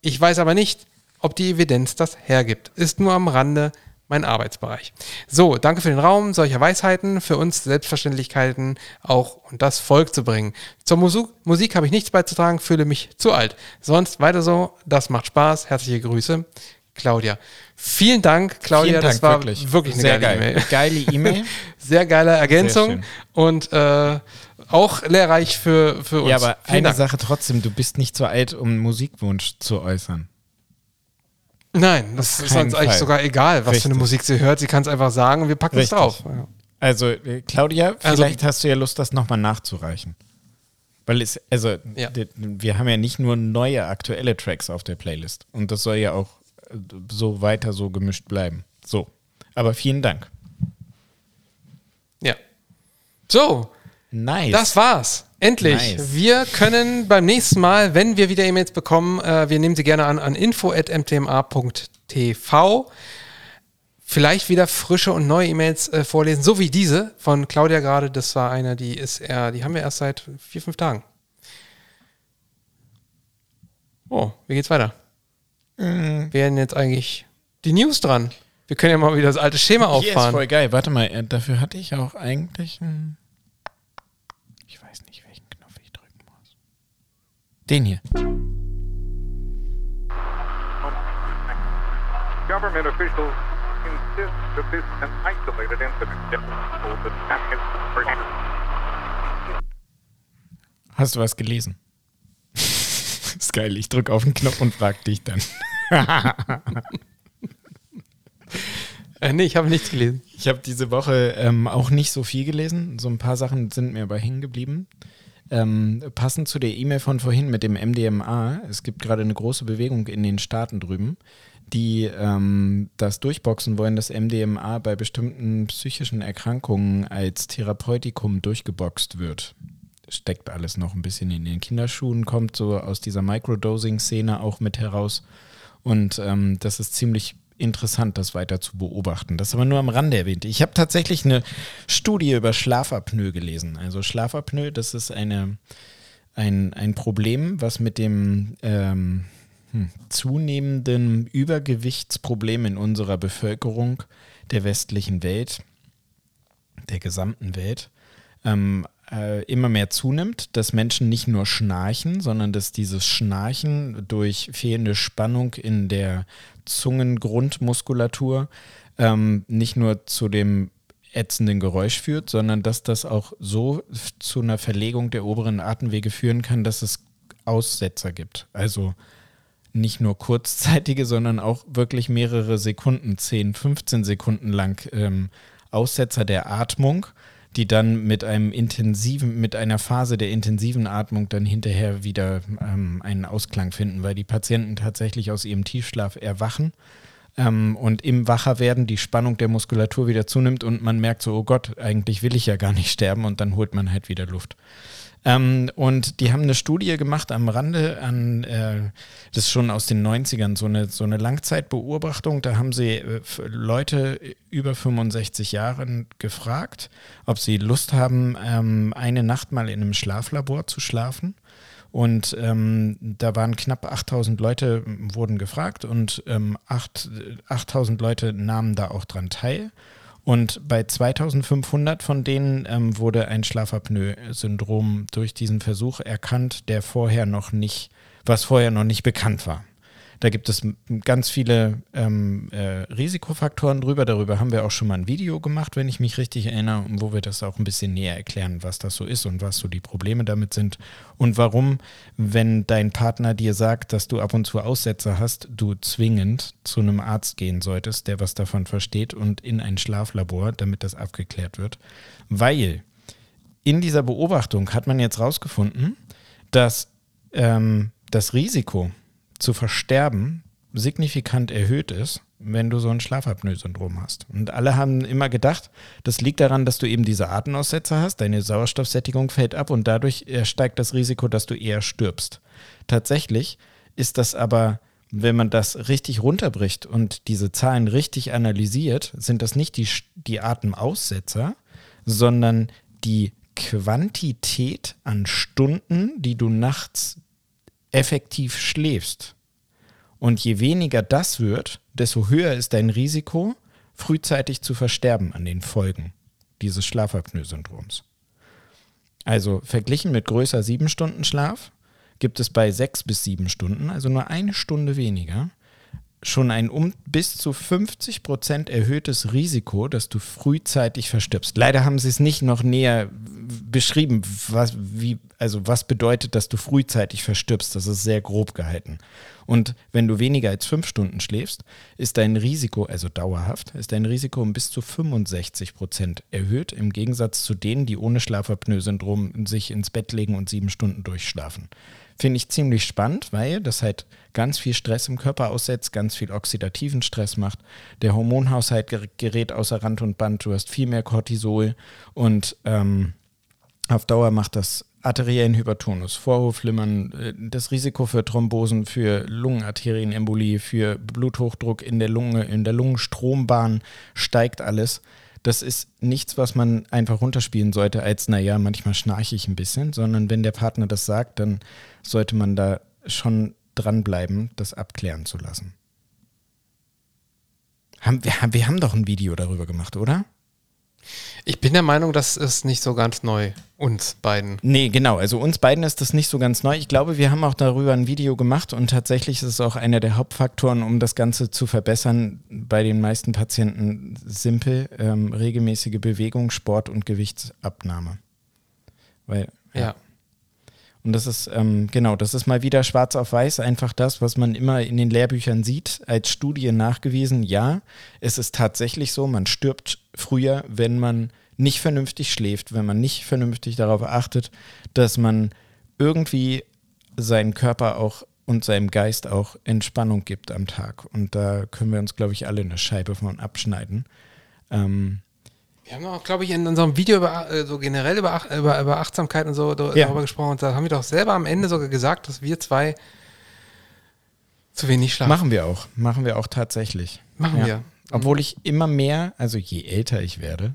Ich weiß aber nicht, ob die Evidenz das hergibt. Ist nur am Rande mein Arbeitsbereich. So, danke für den Raum solcher Weisheiten, für uns Selbstverständlichkeiten auch und das Volk zu bringen. Zur Musik, Musik habe ich nichts beizutragen, fühle mich zu alt. Sonst weiter so, das macht Spaß. Herzliche Grüße, Claudia. Vielen Dank, Claudia. Vielen Dank, das war wirklich, wirklich eine Sehr geile E-Mail. Geile E-Mail. Sehr geile Ergänzung. Sehr und äh, auch lehrreich für, für uns. Ja, aber Vielen eine Dank. Sache trotzdem, du bist nicht so alt, um einen Musikwunsch zu äußern. Nein, das ist uns eigentlich sogar egal, was Richtig. für eine Musik sie hört. Sie kann es einfach sagen und wir packen es drauf. Ja. Also, äh, Claudia, also vielleicht also, hast du ja Lust, das nochmal nachzureichen. Weil es, also, ja. wir haben ja nicht nur neue aktuelle Tracks auf der Playlist. Und das soll ja auch äh, so weiter so gemischt bleiben. So. Aber vielen Dank. Ja. So, Nice. Das war's. Endlich. Nice. Wir können beim nächsten Mal, wenn wir wieder E-Mails bekommen, äh, wir nehmen sie gerne an an info.mtma.tv. Vielleicht wieder frische und neue E-Mails äh, vorlesen, so wie diese von Claudia gerade. Das war eine, die ist eher, die haben wir erst seit vier, fünf Tagen. Oh, wie geht's weiter? Mhm. Wären jetzt eigentlich die News dran? Wir können ja mal wieder das alte Schema auffahren. Hier ist voll geil. Warte mal, äh, dafür hatte ich auch eigentlich ein Den hier. Government officials insist that this is an isolated incident. Hast du was gelesen? ist geil, ich drücke auf den Knopf und frag dich dann. Äh, nee, ich habe nichts gelesen. Ich habe diese Woche ähm, auch nicht so viel gelesen. So ein paar Sachen sind mir aber hängen geblieben. Ähm, passend zu der E-Mail von vorhin mit dem MDMA, es gibt gerade eine große Bewegung in den Staaten drüben, die ähm, das durchboxen wollen, dass MDMA bei bestimmten psychischen Erkrankungen als Therapeutikum durchgeboxt wird. Steckt alles noch ein bisschen in den Kinderschuhen, kommt so aus dieser Microdosing-Szene auch mit heraus. Und ähm, das ist ziemlich interessant, das weiter zu beobachten. Das aber nur am Rande erwähnt. Ich habe tatsächlich eine Studie über Schlafapnoe gelesen. Also Schlafapnoe, das ist eine, ein, ein Problem, was mit dem ähm, hm, zunehmenden Übergewichtsproblem in unserer Bevölkerung der westlichen Welt, der gesamten Welt, ähm, äh, immer mehr zunimmt, dass Menschen nicht nur schnarchen, sondern dass dieses Schnarchen durch fehlende Spannung in der Zungengrundmuskulatur ähm, nicht nur zu dem ätzenden Geräusch führt, sondern dass das auch so zu einer Verlegung der oberen Atemwege führen kann, dass es Aussetzer gibt. Also nicht nur kurzzeitige, sondern auch wirklich mehrere Sekunden, 10, 15 Sekunden lang ähm, Aussetzer der Atmung, die dann mit einem intensiven, mit einer Phase der intensiven Atmung dann hinterher wieder ähm, einen Ausklang finden, weil die Patienten tatsächlich aus ihrem Tiefschlaf erwachen ähm, und im Wacherwerden die Spannung der Muskulatur wieder zunimmt und man merkt so, oh Gott, eigentlich will ich ja gar nicht sterben und dann holt man halt wieder Luft. Ähm, und die haben eine Studie gemacht am Rande an, äh, das ist schon aus den 90ern, so eine, so eine Langzeitbeobachtung. Da haben sie äh, Leute über 65 Jahren gefragt, ob sie Lust haben, ähm, eine Nacht mal in einem Schlaflabor zu schlafen. Und ähm, da waren knapp 8000 Leute, wurden gefragt und ähm, 8, 8000 Leute nahmen da auch dran teil. Und bei 2500 von denen ähm, wurde ein Schlafapnoe-Syndrom durch diesen Versuch erkannt, der vorher noch nicht, was vorher noch nicht bekannt war. Da gibt es ganz viele ähm, äh, Risikofaktoren drüber. Darüber haben wir auch schon mal ein Video gemacht, wenn ich mich richtig erinnere, wo wir das auch ein bisschen näher erklären, was das so ist und was so die Probleme damit sind und warum, wenn dein Partner dir sagt, dass du ab und zu Aussätze hast, du zwingend zu einem Arzt gehen solltest, der was davon versteht und in ein Schlaflabor, damit das abgeklärt wird. Weil in dieser Beobachtung hat man jetzt rausgefunden, dass ähm, das Risiko, zu versterben signifikant erhöht ist, wenn du so ein Schlafapnoe-Syndrom hast. Und alle haben immer gedacht, das liegt daran, dass du eben diese Atemaussetzer hast, deine Sauerstoffsättigung fällt ab und dadurch steigt das Risiko, dass du eher stirbst. Tatsächlich ist das aber, wenn man das richtig runterbricht und diese Zahlen richtig analysiert, sind das nicht die, die Atemaussetzer, sondern die Quantität an Stunden, die du nachts effektiv schläfst. Und je weniger das wird, desto höher ist dein Risiko, frühzeitig zu versterben an den Folgen dieses Schlafapnoe-Syndroms. Also verglichen mit größer sieben Stunden Schlaf gibt es bei sechs bis sieben Stunden, also nur eine Stunde weniger, schon ein um bis zu 50 Prozent erhöhtes Risiko, dass du frühzeitig verstirbst. Leider haben sie es nicht noch näher beschrieben, was, wie, also was bedeutet, dass du frühzeitig verstirbst. Das ist sehr grob gehalten. Und wenn du weniger als fünf Stunden schläfst, ist dein Risiko, also dauerhaft, ist dein Risiko um bis zu 65 Prozent erhöht, im Gegensatz zu denen, die ohne Schlafapnoe-Syndrom sich ins Bett legen und sieben Stunden durchschlafen. Finde ich ziemlich spannend, weil das halt ganz viel Stress im Körper aussetzt, ganz viel oxidativen Stress macht. Der Hormonhaushalt gerät außer Rand und Band, du hast viel mehr Cortisol und ähm, auf Dauer macht das arteriellen Hypertonus, Vorhofflimmern, äh, das Risiko für Thrombosen, für Lungenarterienembolie, für Bluthochdruck in der Lunge, in der Lungenstrombahn steigt alles das ist nichts, was man einfach runterspielen sollte, als, naja, manchmal schnarche ich ein bisschen, sondern wenn der Partner das sagt, dann sollte man da schon dranbleiben, das abklären zu lassen. Haben, wir, wir haben doch ein Video darüber gemacht, oder? Ich bin der Meinung, das ist nicht so ganz neu, uns beiden. Nee, genau. Also uns beiden ist das nicht so ganz neu. Ich glaube, wir haben auch darüber ein Video gemacht und tatsächlich ist es auch einer der Hauptfaktoren, um das Ganze zu verbessern, bei den meisten Patienten simpel, ähm, regelmäßige Bewegung, Sport und Gewichtsabnahme. Weil, ja. ja. Und das ist, ähm, genau, das ist mal wieder schwarz auf weiß, einfach das, was man immer in den Lehrbüchern sieht, als Studie nachgewiesen. Ja, es ist tatsächlich so, man stirbt früher, wenn man nicht vernünftig schläft, wenn man nicht vernünftig darauf achtet, dass man irgendwie seinen Körper auch und seinem Geist auch Entspannung gibt am Tag. Und da können wir uns, glaube ich, alle eine Scheibe von abschneiden. Ähm, wir haben auch, glaube ich, in unserem Video über, äh, so generell über, über, über Achtsamkeit und so ja. darüber gesprochen. Und da haben wir doch selber am Ende sogar gesagt, dass wir zwei zu wenig schlafen. Machen wir auch. Machen wir auch tatsächlich. Machen ja. wir. Obwohl ich immer mehr, also je älter ich werde,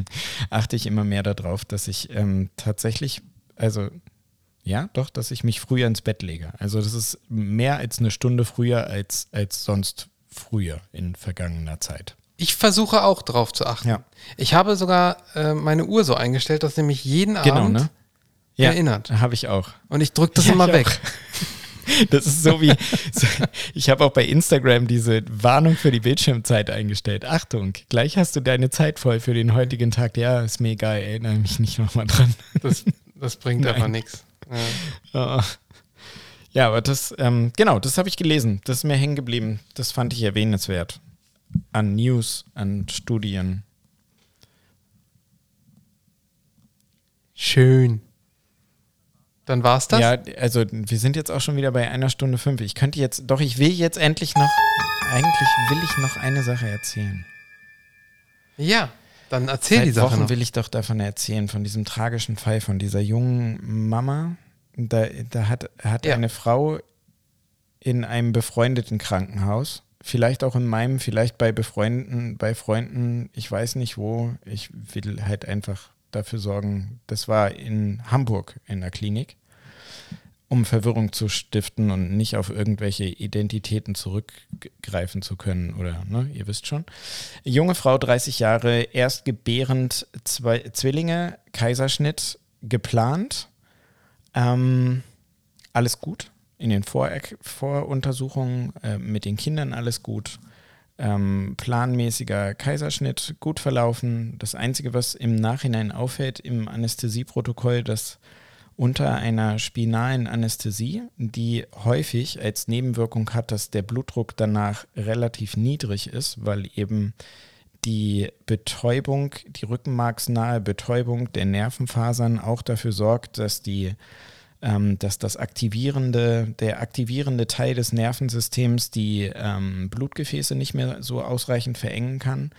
achte ich immer mehr darauf, dass ich ähm, tatsächlich, also ja, doch, dass ich mich früher ins Bett lege. Also das ist mehr als eine Stunde früher als, als sonst früher in vergangener Zeit. Ich versuche auch drauf zu achten. Ja. Ich habe sogar äh, meine Uhr so eingestellt, dass sie mich jeden genau, Abend ne? ja, erinnert. Habe ich auch. Und ich drücke das ja, immer weg. Das ist so wie, ich habe auch bei Instagram diese Warnung für die Bildschirmzeit eingestellt. Achtung, gleich hast du deine Zeit voll für den heutigen Tag. Ja, ist mir egal, erinnere mich nicht nochmal dran. Das, das bringt aber nichts. Ja. Oh. ja, aber das, ähm, genau, das habe ich gelesen. Das ist mir hängen geblieben. Das fand ich erwähnenswert an News, an Studien. Schön. Dann war's das? Ja, also wir sind jetzt auch schon wieder bei einer Stunde fünf. Ich könnte jetzt, doch, ich will jetzt endlich noch, eigentlich will ich noch eine Sache erzählen. Ja, dann erzähl Seit die Sache. Wochen noch. will ich doch davon erzählen, von diesem tragischen Fall von dieser jungen Mama. Da, da hat, hat ja. eine Frau in einem befreundeten Krankenhaus vielleicht auch in meinem, vielleicht bei Befreunden, bei Freunden, ich weiß nicht wo. Ich will halt einfach dafür sorgen, das war in Hamburg in der Klinik, um Verwirrung zu stiften und nicht auf irgendwelche Identitäten zurückgreifen zu können oder, ne, ihr wisst schon. Junge Frau, 30 Jahre, erst gebärend, zwei Zwillinge, Kaiserschnitt geplant. Ähm, alles gut, in den Vor Voruntersuchungen äh, mit den Kindern alles gut. Ähm, planmäßiger Kaiserschnitt gut verlaufen. Das Einzige, was im Nachhinein auffällt im Anästhesieprotokoll, dass unter einer spinalen Anästhesie, die häufig als Nebenwirkung hat, dass der Blutdruck danach relativ niedrig ist, weil eben die Betäubung, die rückenmarksnahe Betäubung der Nervenfasern auch dafür sorgt, dass die ähm, dass das aktivierende, der aktivierende Teil des Nervensystems die ähm, Blutgefäße nicht mehr so ausreichend verengen kann.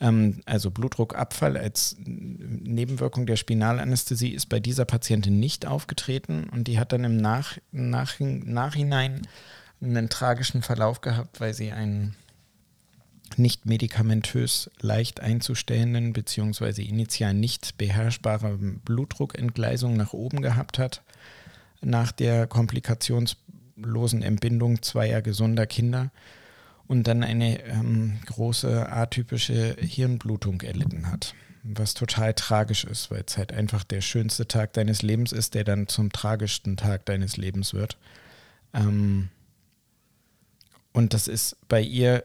Ähm, also Blutdruckabfall als Nebenwirkung der Spinalanästhesie ist bei dieser Patientin nicht aufgetreten und die hat dann im Nach Nach Nachhinein einen tragischen Verlauf gehabt, weil sie einen nicht medikamentös leicht einzustellenden bzw. initial nicht beherrschbare Blutdruckentgleisung nach oben gehabt hat nach der komplikationslosen Entbindung zweier gesunder Kinder und dann eine ähm, große atypische Hirnblutung erlitten hat. Was total tragisch ist, weil es halt einfach der schönste Tag deines Lebens ist, der dann zum tragischsten Tag deines Lebens wird. Ähm, und das ist bei ihr,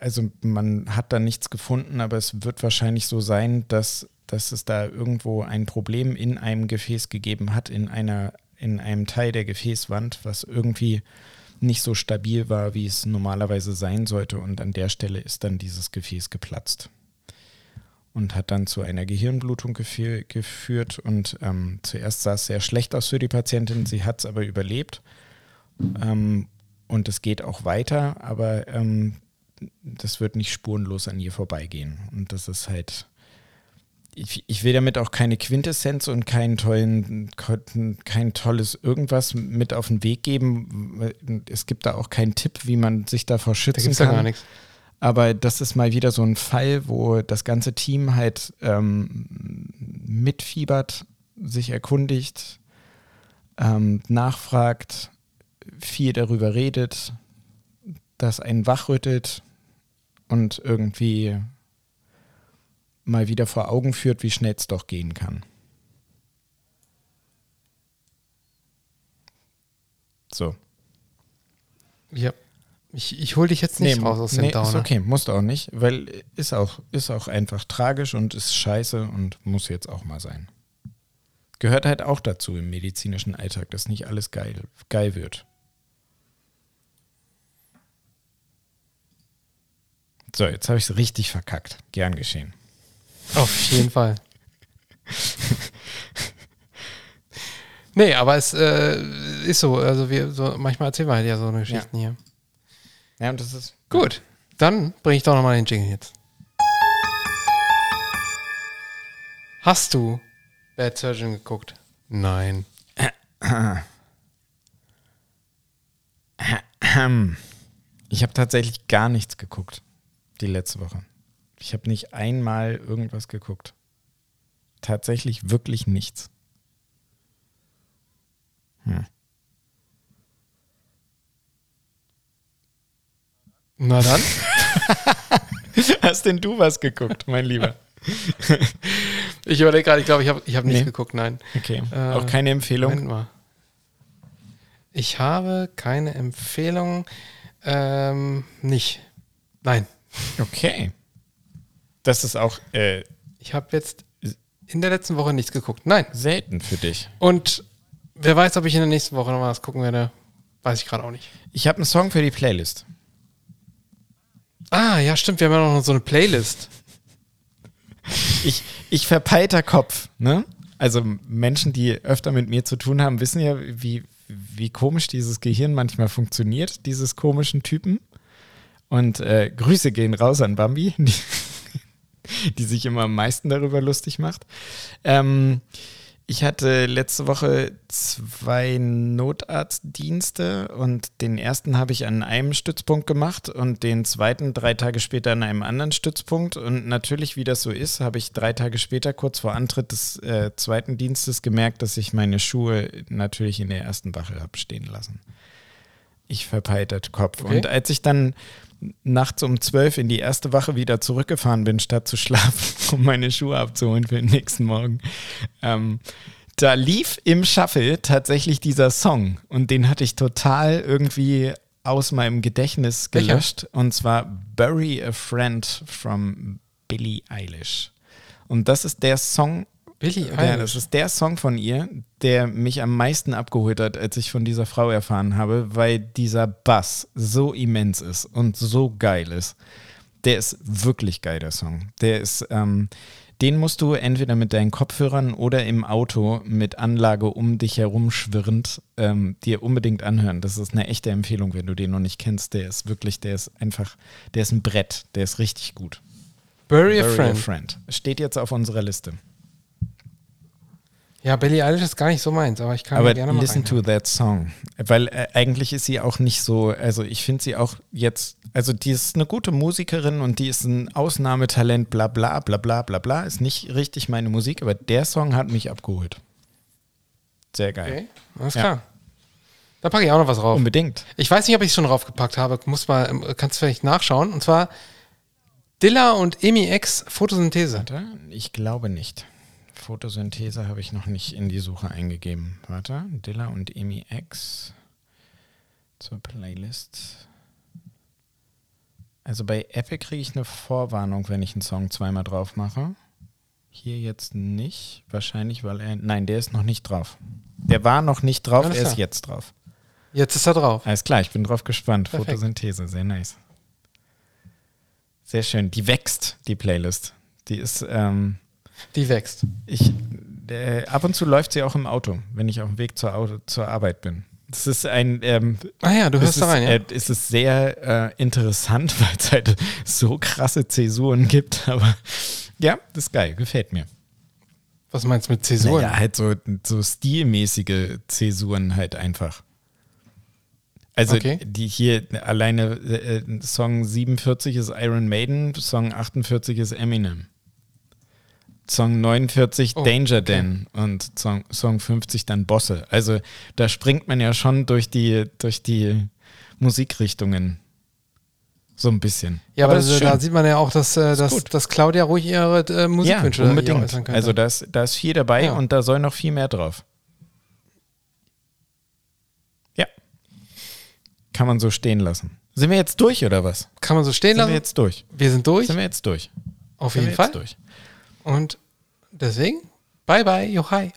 also man hat da nichts gefunden, aber es wird wahrscheinlich so sein, dass dass es da irgendwo ein Problem in einem Gefäß gegeben hat, in einer, in einem Teil der Gefäßwand, was irgendwie nicht so stabil war, wie es normalerweise sein sollte. Und an der Stelle ist dann dieses Gefäß geplatzt und hat dann zu einer Gehirnblutung geführt. Und ähm, zuerst sah es sehr schlecht aus für die Patientin, sie hat es aber überlebt. Ähm, und es geht auch weiter, aber ähm, das wird nicht spurenlos an ihr vorbeigehen. Und das ist halt ich, ich, will damit auch keine Quintessenz und keinen tollen, kein tolles irgendwas mit auf den Weg geben. Es gibt da auch keinen Tipp, wie man sich davor schützen da kann. gar nichts. Aber das ist mal wieder so ein Fall, wo das ganze Team halt ähm, mitfiebert, sich erkundigt, ähm, nachfragt, viel darüber redet, das einen wachrüttelt und irgendwie mal wieder vor Augen führt, wie schnell es doch gehen kann. So. Ja. Ich, ich hole dich jetzt nicht nee, raus aus dem nee, Downer. Ist okay, musst auch nicht, weil ist auch, ist auch einfach tragisch und ist scheiße und muss jetzt auch mal sein. Gehört halt auch dazu im medizinischen Alltag, dass nicht alles geil, geil wird. So, jetzt habe ich es richtig verkackt. Gern geschehen. Auf jeden Fall. nee, aber es äh, ist so. Also wir so, manchmal erzählen wir halt ja so eine Geschichten ja. hier. Ja, und das ist. Gut. Dann bringe ich doch nochmal den Jingle jetzt. Hast du Bad Surgeon geguckt? Nein. Ich habe tatsächlich gar nichts geguckt die letzte Woche. Ich habe nicht einmal irgendwas geguckt. Tatsächlich wirklich nichts. Hm. Na dann. Hast denn du was geguckt, mein Lieber? ich überlege gerade, ich glaube, ich habe ich hab nichts nee. geguckt, nein. Okay. Äh, Auch keine Empfehlung? Moment mal. Ich habe keine Empfehlung. Ähm, nicht. Nein. Okay. Das ist auch. Äh, ich habe jetzt in der letzten Woche nichts geguckt. Nein. Selten für dich. Und wer weiß, ob ich in der nächsten Woche noch was gucken werde. Weiß ich gerade auch nicht. Ich habe einen Song für die Playlist. Ah, ja, stimmt. Wir haben ja noch so eine Playlist. Ich, ich verpeilter Kopf, ne? Also Menschen, die öfter mit mir zu tun haben, wissen ja, wie, wie komisch dieses Gehirn manchmal funktioniert, dieses komischen Typen. Und äh, Grüße gehen raus an Bambi, die, sich immer am meisten darüber lustig macht. Ähm, ich hatte letzte Woche zwei Notarztdienste und den ersten habe ich an einem Stützpunkt gemacht und den zweiten drei Tage später an einem anderen Stützpunkt. Und natürlich, wie das so ist, habe ich drei Tage später, kurz vor Antritt des äh, zweiten Dienstes, gemerkt, dass ich meine Schuhe natürlich in der ersten Wache habe stehen lassen. Ich verpeitert Kopf. Okay. Und als ich dann nachts um zwölf in die erste Wache wieder zurückgefahren bin, statt zu schlafen, um meine Schuhe abzuholen für den nächsten Morgen. Ähm, da lief im Shuffle tatsächlich dieser Song und den hatte ich total irgendwie aus meinem Gedächtnis gelöscht. Welcher? Und zwar Bury a Friend from Billie Eilish. Und das ist der Song, Billie Eilish. Ja, das ist der Song von ihr, der mich am meisten abgeholt hat, als ich von dieser Frau erfahren habe, weil dieser Bass so immens ist und so geil ist. Der ist wirklich geil, der Song. Der ist, ähm, den musst du entweder mit deinen Kopfhörern oder im Auto mit Anlage um dich herum schwirrend ähm, dir unbedingt anhören. Das ist eine echte Empfehlung, wenn du den noch nicht kennst. Der ist wirklich, der ist einfach, der ist ein Brett. Der ist richtig gut. Bury, Bury a, friend. a Friend. Steht jetzt auf unserer Liste. Ja, Billie Eilish ist gar nicht so meins, aber ich kann aber gerne mal listen reinhören. to that song. Weil äh, eigentlich ist sie auch nicht so, also ich finde sie auch jetzt, also die ist eine gute Musikerin und die ist ein Ausnahmetalent, bla bla bla bla bla bla, ist nicht richtig meine Musik, aber der Song hat mich abgeholt. Sehr geil. Okay, alles ja. klar. Da packe ich auch noch was drauf. Unbedingt. Ich weiß nicht, ob ich es schon draufgepackt habe. Muss mal, ähm, kannst du vielleicht nachschauen. Und zwar Dilla und Emi X Photosynthese. Warte, ich glaube nicht. Photosynthese habe ich noch nicht in die Suche eingegeben. Warte, Dilla und Emi X zur Playlist. Also bei Apple kriege ich eine Vorwarnung, wenn ich einen Song zweimal drauf mache. Hier jetzt nicht. Wahrscheinlich, weil er. Nein, der ist noch nicht drauf. Der war noch nicht drauf, Alles er ist jetzt drauf. Jetzt ist er drauf. Alles klar, ich bin drauf gespannt. Perfekt. Photosynthese, sehr nice. Sehr schön. Die wächst, die Playlist. Die ist. Ähm, die wächst. Ich, äh, ab und zu läuft sie auch im Auto, wenn ich auf dem Weg zur, Auto, zur Arbeit bin. Das ist ein. Ähm, ah ja, du hörst da rein, ja. Äh, es ist sehr äh, interessant, weil es halt so krasse Zäsuren gibt. Aber ja, das ist geil, gefällt mir. Was meinst du mit Zäsuren? Ja, halt so, so stilmäßige Zäsuren halt einfach. Also okay. die hier alleine äh, Song 47 ist Iron Maiden, Song 48 ist Eminem. Song 49 oh, Danger okay. Dan und Song, Song 50 dann Bosse. Also da springt man ja schon durch die, durch die Musikrichtungen so ein bisschen. Ja, aber, aber also, da sieht man ja auch, dass, äh, dass, dass Claudia ruhig ihre äh, Musikwünsche ja, unbedingt. Also da ist, da ist viel dabei ja. und da soll noch viel mehr drauf. Ja. Kann man so stehen lassen. Sind wir jetzt durch oder was? Kann man so stehen sind lassen? Sind wir jetzt durch? Wir sind durch? Sind wir jetzt durch? Auf sind jeden Fall. durch? Und deswegen, bye bye, Johai.